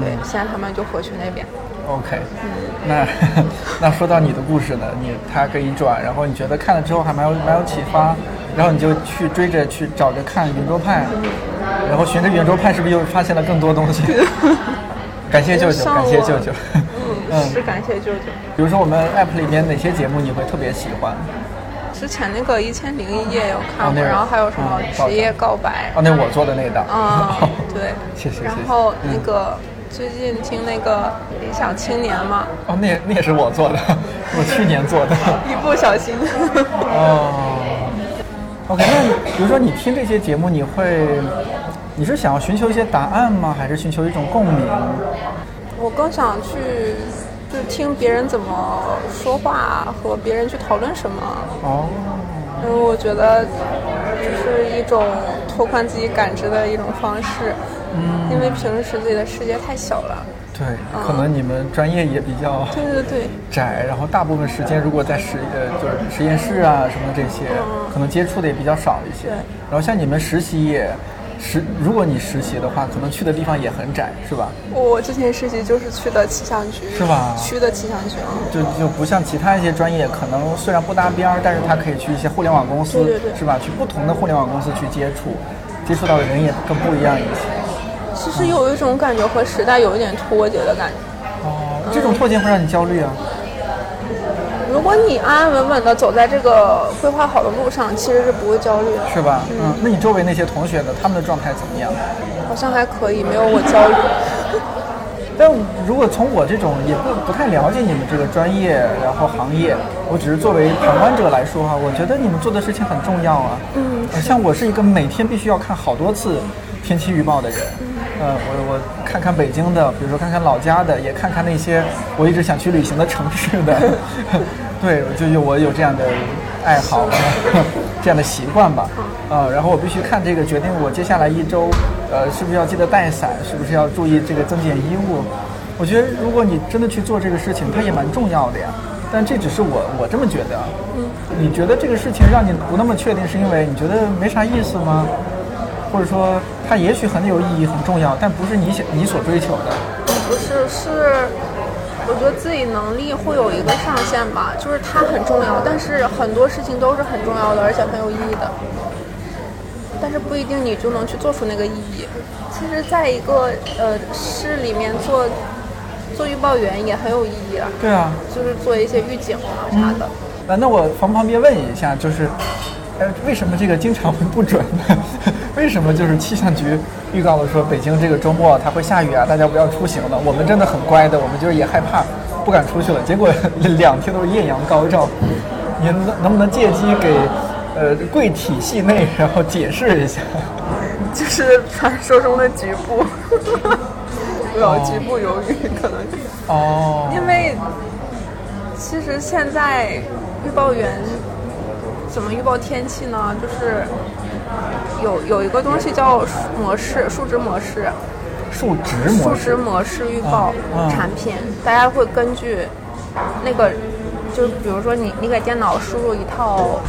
对，现在他们就回去那边。OK，那 那说到你的故事呢，你他给你转，然后你觉得看了之后还蛮有蛮有启发，然后你就去追着去找着看圆桌派，然后循着圆桌派是不是又发现了更多东西？感谢舅舅，感谢舅舅。嗯，是感谢舅舅。比如说我们 app 里面哪些节目你会特别喜欢？之前那个《一千零一夜》有看过，然后还有什么嗯职业告白哦，那我做的那档。嗯，对，谢谢谢谢然后那个最近听那个《理想青年》嘛，哦，那那也是我做的，我去年做的。一不小心。哦，OK，那比如说你听这些节目，你会，你是想要寻求一些答案吗？还是寻求一种共鸣？我更想去，就听别人怎么说话，和别人去讨论什么，哦，因为我觉得就是一种拓宽自己感知的一种方式。嗯，因为平时自己的世界太小了。对，可能你们专业也比较对对对，窄，然后大部分时间如果在实呃就是实验室啊什么这些，可能接触的也比较少一些对。然后像你们实习也实，如果你实习的话，可能去的地方也很窄，是吧？我之前实习就是去的气象局，是吧区的气象局啊。就就不像其他一些专业，可能虽然不搭边儿，但是他可以去一些互联网公司，对对对是吧？去不同的互联网公司去接触，接触到的人也更不一样一些。其实有一种感觉和时代有一点脱节的感觉。哦，这种脱节会让你焦虑啊？如果你安安稳稳的走在这个规划好的路上，其实是不会焦虑的。是吧？嗯，那你周围那些同学呢？他们的状态怎么样？好像还可以，没有我焦虑。但如果从我这种也不不太了解你们这个专业，然后行业，我只是作为旁观者来说哈，我觉得你们做的事情很重要啊。嗯，像我是一个每天必须要看好多次天气预报的人。呃，我我看看北京的，比如说看看老家的，也看看那些我一直想去旅行的城市的。对，就有我有这样的爱好，这样的习惯吧。呃，然后我必须看这个，决定我接下来一周，呃，是不是要记得带伞，是不是要注意这个增减衣物。我觉得如果你真的去做这个事情，它也蛮重要的呀。但这只是我我这么觉得。嗯，你觉得这个事情让你不那么确定，是因为你觉得没啥意思吗？或者说它也许很有意义、很重要，但不是你想你所追求的。不是，是我觉得自己能力会有一个上限吧，就是它很重要，但是很多事情都是很重要的，而且很有意义的。但是不一定你就能去做出那个意义。其实，在一个呃市里面做做预报员也很有意义啊，对啊，就是做一些预警啊啥的。啊，那我从旁边问一下，就是，呃，为什么这个经常会不准呢？为什么就是气象局预告了说北京这个周末它会下雨啊，大家不要出行了？我们真的很乖的，我们就是也害怕，不敢出去了。结果两天都是艳阳高照，您能能不能借机给呃贵体系内然后解释一下？就是传说中的局部，不要局部犹豫，可能哦，因为其实现在预报员怎么预报天气呢？就是有有一个东西叫模式，数值模式，数值数模式，值模式预报产品，大家会根据那个，就比如说你你给电脑输入一套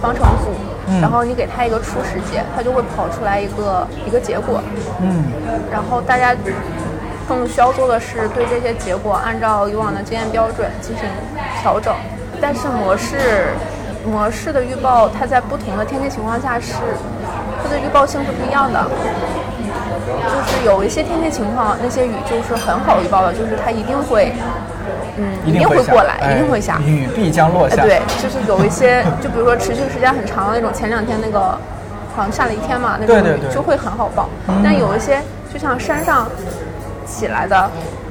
方程组，嗯。然后你给它一个初始解，它就会跑出来一个一个结果，嗯，然后大家更需要做的是对这些结果按照以往的经验标准进行调整。但是模式模式的预报，它在不同的天气情况下是它的预报性是不一样的。就是有一些天气情况，那些雨就是很好预报的，就是它一定会，嗯，一定会过来，哎一定会下。雨必将落哎，下。对，就是有一些，就比如说持续时间很长的那种，前两天那个好像下了一天嘛，那种雨就会很好报。但有一些就像山上起来的，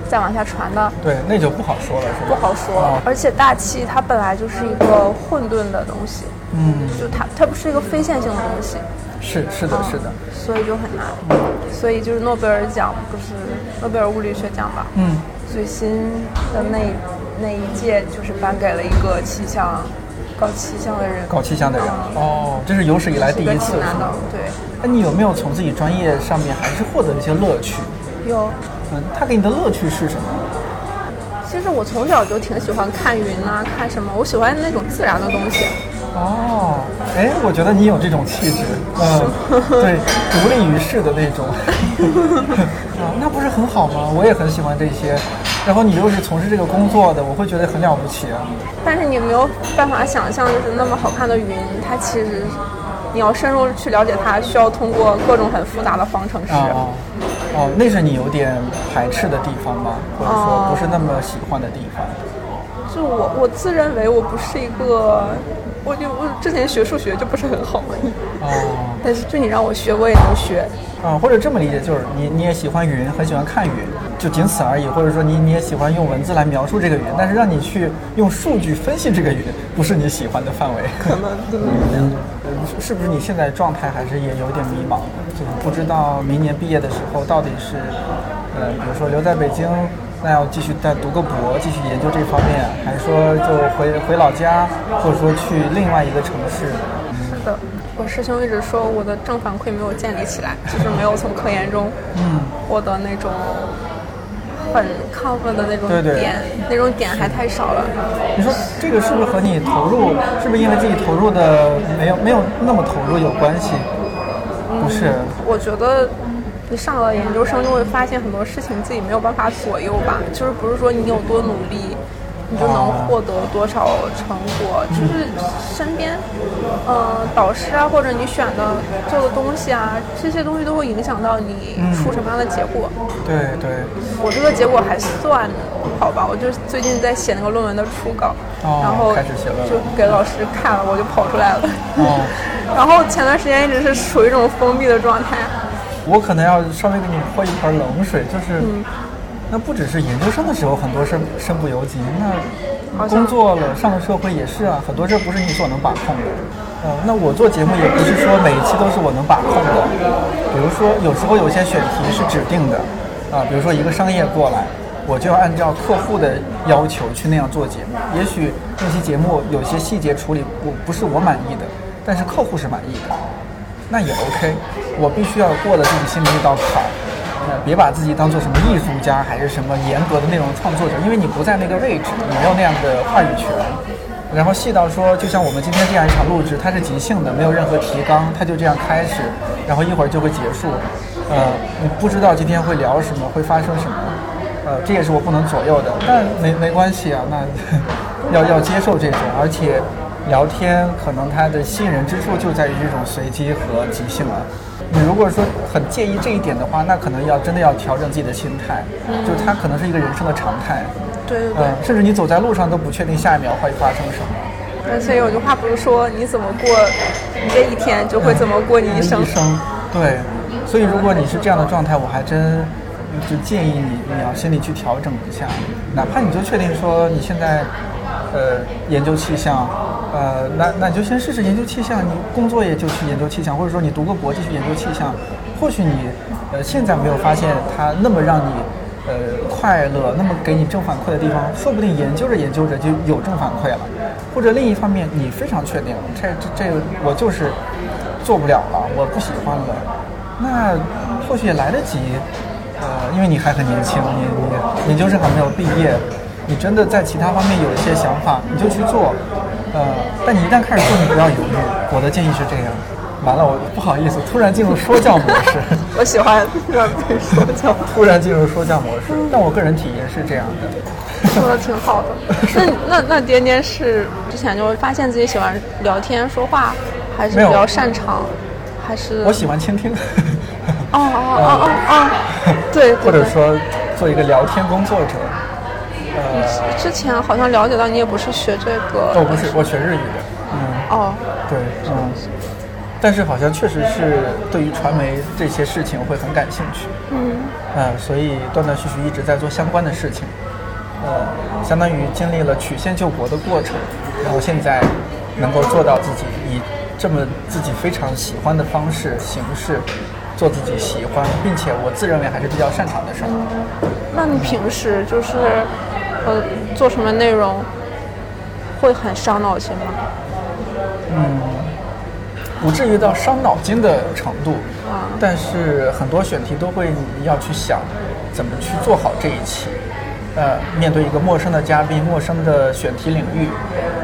再往下传的，对，那就不好说了，是吧？不好说。哦而且大气它本来就是一个混沌的东西，嗯，就它它不是一个非线性的东西，是是的，是的。所以就很难。所以就是诺贝尔奖不是诺贝尔物理学奖吧？嗯，最新的那那一届就是颁给了一个气象搞气象的人，搞气象的人嗯哦，这是有史以来第一次，挺难的是吗？。对，那你有没有从自己专业上面还是获得一些乐趣？有。嗯，他给你的乐趣是什么？其实我从小就挺喜欢看云啊，看什么，我喜欢那种自然的东西。哦，哎，我觉得你有这种气质，嗯，对，独立于世的那种，啊，那不是很好吗？我也很喜欢这些，然后你又是从事这个工作的，我会觉得很了不起啊。但是你没有办法想象，就是那么好看的云，它其实你要深入去了解它，需要通过各种很复杂的方程式。啊哦，那是你有点排斥的地方吗？或者说不是那么喜欢的地方？就我我自认为我不是一个，我就我之前学数学就不是很好，哦，但是就你让我学我也能学。啊，或者这么理解，就是你你也喜欢云，很喜欢看云，就仅此而已。或者说你你也喜欢用文字来描述这个云，但是让你去用数据分析这个云，不是你喜欢的范围。可能嗯，是不是你现在状态还是也有点迷茫？就是不知道明年毕业的时候到底是，呃，比如说留在北京，那要继续再读个博，继续研究这方面，还是说就回回老家，或者说去另外一个城市？是的，我师兄一直说我的正反馈没有建立起来，就是没有从科研中嗯获得那种很亢奋的那种对对点，那种点还太少了。你说这个是不是和你投入，是不是因为自己投入的没有没有那么投入有关系？不是，我觉得你上了研究生就会发现很多事情自己没有办法左右吧，就是不是说你有多努力，你就能获得多少成果，就是身边，呃，导师啊，或者你选的做的东西啊，这些东西都会影响到你出什么样的结果。对对，我这个结果还算好吧，我就最近在写那个论文的初稿，哦然后开始写论文就给老师看了，我就跑出来了。哦然后前段时间一直是处于一种封闭的状态。我可能要稍微给你泼一盆冷水，就是，那不只是研究生的时候很多事身不由己，那工作了上了社会也是啊，很多事儿不是你所能把控的。呃，那我做节目也不是说每一期都是我能把控的，比如说有时候有些选题是指定的，啊，比如说一个商业过来，我就要按照客户的要求去那样做节目。也许那期节目有些细节处理不不是我满意的，但是客户是满意的。那也 OK，我必须要过了自己心里那道坎儿，呃，别把自己当做什么艺术家还是什么严格的内容创作者，因为你不在那个位置，你没有那样的话语权。然后细到说，就像我们今天这样一场录制，它是即兴的，没有任何提纲，它就这样开始，然后一会儿就会结束。呃，你不知道今天会聊什么，会发生什么，呃，这也是我不能左右的，但没没关系啊，那 要要接受这种，而且聊天可能它的吸引人之处就在于这种随机和即兴了。你如果说很介意这一点的话，那可能要真的要调整自己的心态，就它可能是一个人生的常态，对对对。嗯，甚至你走在路上都不确定下一秒会发生什么。所以有句话不是说你怎么过你这一天，就会怎么过你一生一。生，对，所以如果你是这样的状态，我还真就建议你，你要心里去调整一下，哪怕你就确定说你现在，呃，研究气象，呃，那那你就先试试研究气象，你工作也就去研究气象，或者说你读个博继续研究气象，或许你，呃，现在没有发现它那么让你。呃，快乐，那么给你正反馈的地方，说不定研究着研究着就有正反馈了，或者另一方面，你非常确定这这这我就是做不了了，我不喜欢了，那或许也来得及，呃，因为你还很年轻，你你研究生还没有毕业，你真的在其他方面有一些想法，你就去做，呃，但你一旦开始做，你不要犹豫，我的建议是这样。完了，我不好意思，突然进入说教模式。我喜欢让被说教，突然进入说教模式，但我个人体验是这样的。说的挺好的。那那那颠颠是之前就发现自己喜欢聊天说话，还是比较擅长，还是我喜欢倾听，哦哦哦哦哦，对，或者说做一个聊天工作者。呃，之前好像了解到你也不是学这个，哦，不是，我学日语的。嗯，哦，对，嗯。但是好像确实是对于传媒这些事情会很感兴趣。嗯，呃，所以断断续续一直在做相关的事情。呃，相当于经历了曲线救国的过程，然后现在能够做到自己以这么自己非常喜欢的方式形式做自己喜欢，并且我自认为还是比较擅长的事儿。那你平时就是呃做什么内容会很伤脑筋吗？嗯不至于到伤脑筋的程度，啊但是很多选题都会你要去想怎么去做好这一期。呃，面对一个陌生的嘉宾、陌生的选题领域，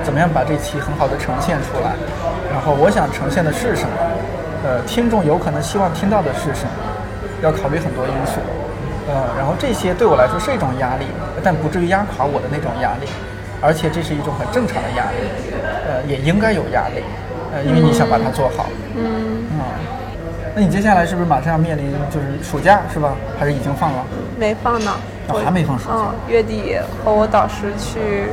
怎么样把这期很好的呈现出来？然后我想呈现的是什么？呃，听众有可能希望听到的是什么？要考虑很多因素。呃，然后这些对我来说是一种压力，但不至于压垮我的那种压力，而且这是一种很正常的压力。呃，也应该有压力，呃，因为你想把它做好。嗯，啊、那你接下来是不是马上要面临就是暑假是吧？还是已经放了？没放呢。哦还没放暑假嗯，月底和我导师去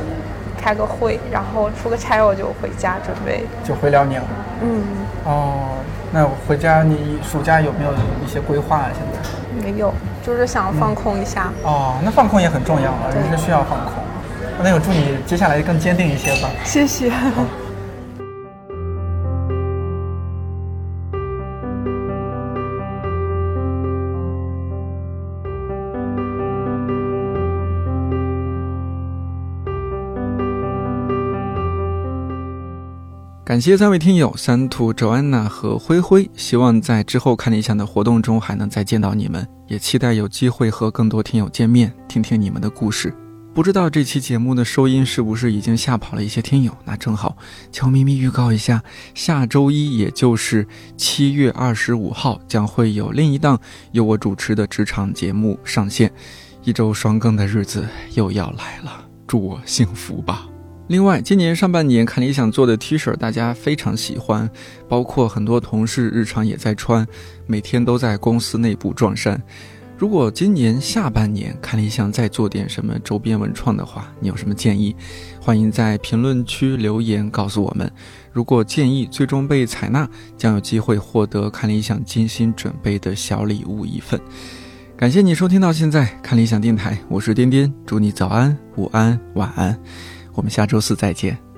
开个会，然后出个差我就回家准备。就回辽宁。嗯，哦，那回家你暑假有没有一些规划啊？现在？没有，就是想放空一下。哦，那放空也很重要啊，人是需要放空。那我祝你接下来更坚定一些吧。谢谢。感谢三位听友三兔、周安娜和灰灰，希望在之后看理想的活动中还能再见到你们，也期待有机会和更多听友见面，听听你们的故事。不知道这期节目的收音是不是已经吓跑了一些听友？那正好，悄咪咪预告一下，下周一，也就是七月二十五号，将会有另一档由我主持的职场节目上线，一周双更的日子又要来了，祝我幸福吧。另外，今年上半年看理想做的 T 恤，大家非常喜欢，包括很多同事日常也在穿，每天都在公司内部撞衫。如果今年下半年看理想再做点什么周边文创的话，你有什么建议？欢迎在评论区留言告诉我们。如果建议最终被采纳，将有机会获得看理想精心准备的小礼物一份。感谢你收听到现在，看理想电台，我是颠颠，祝你早安、午安、晚安。我们下周四再见。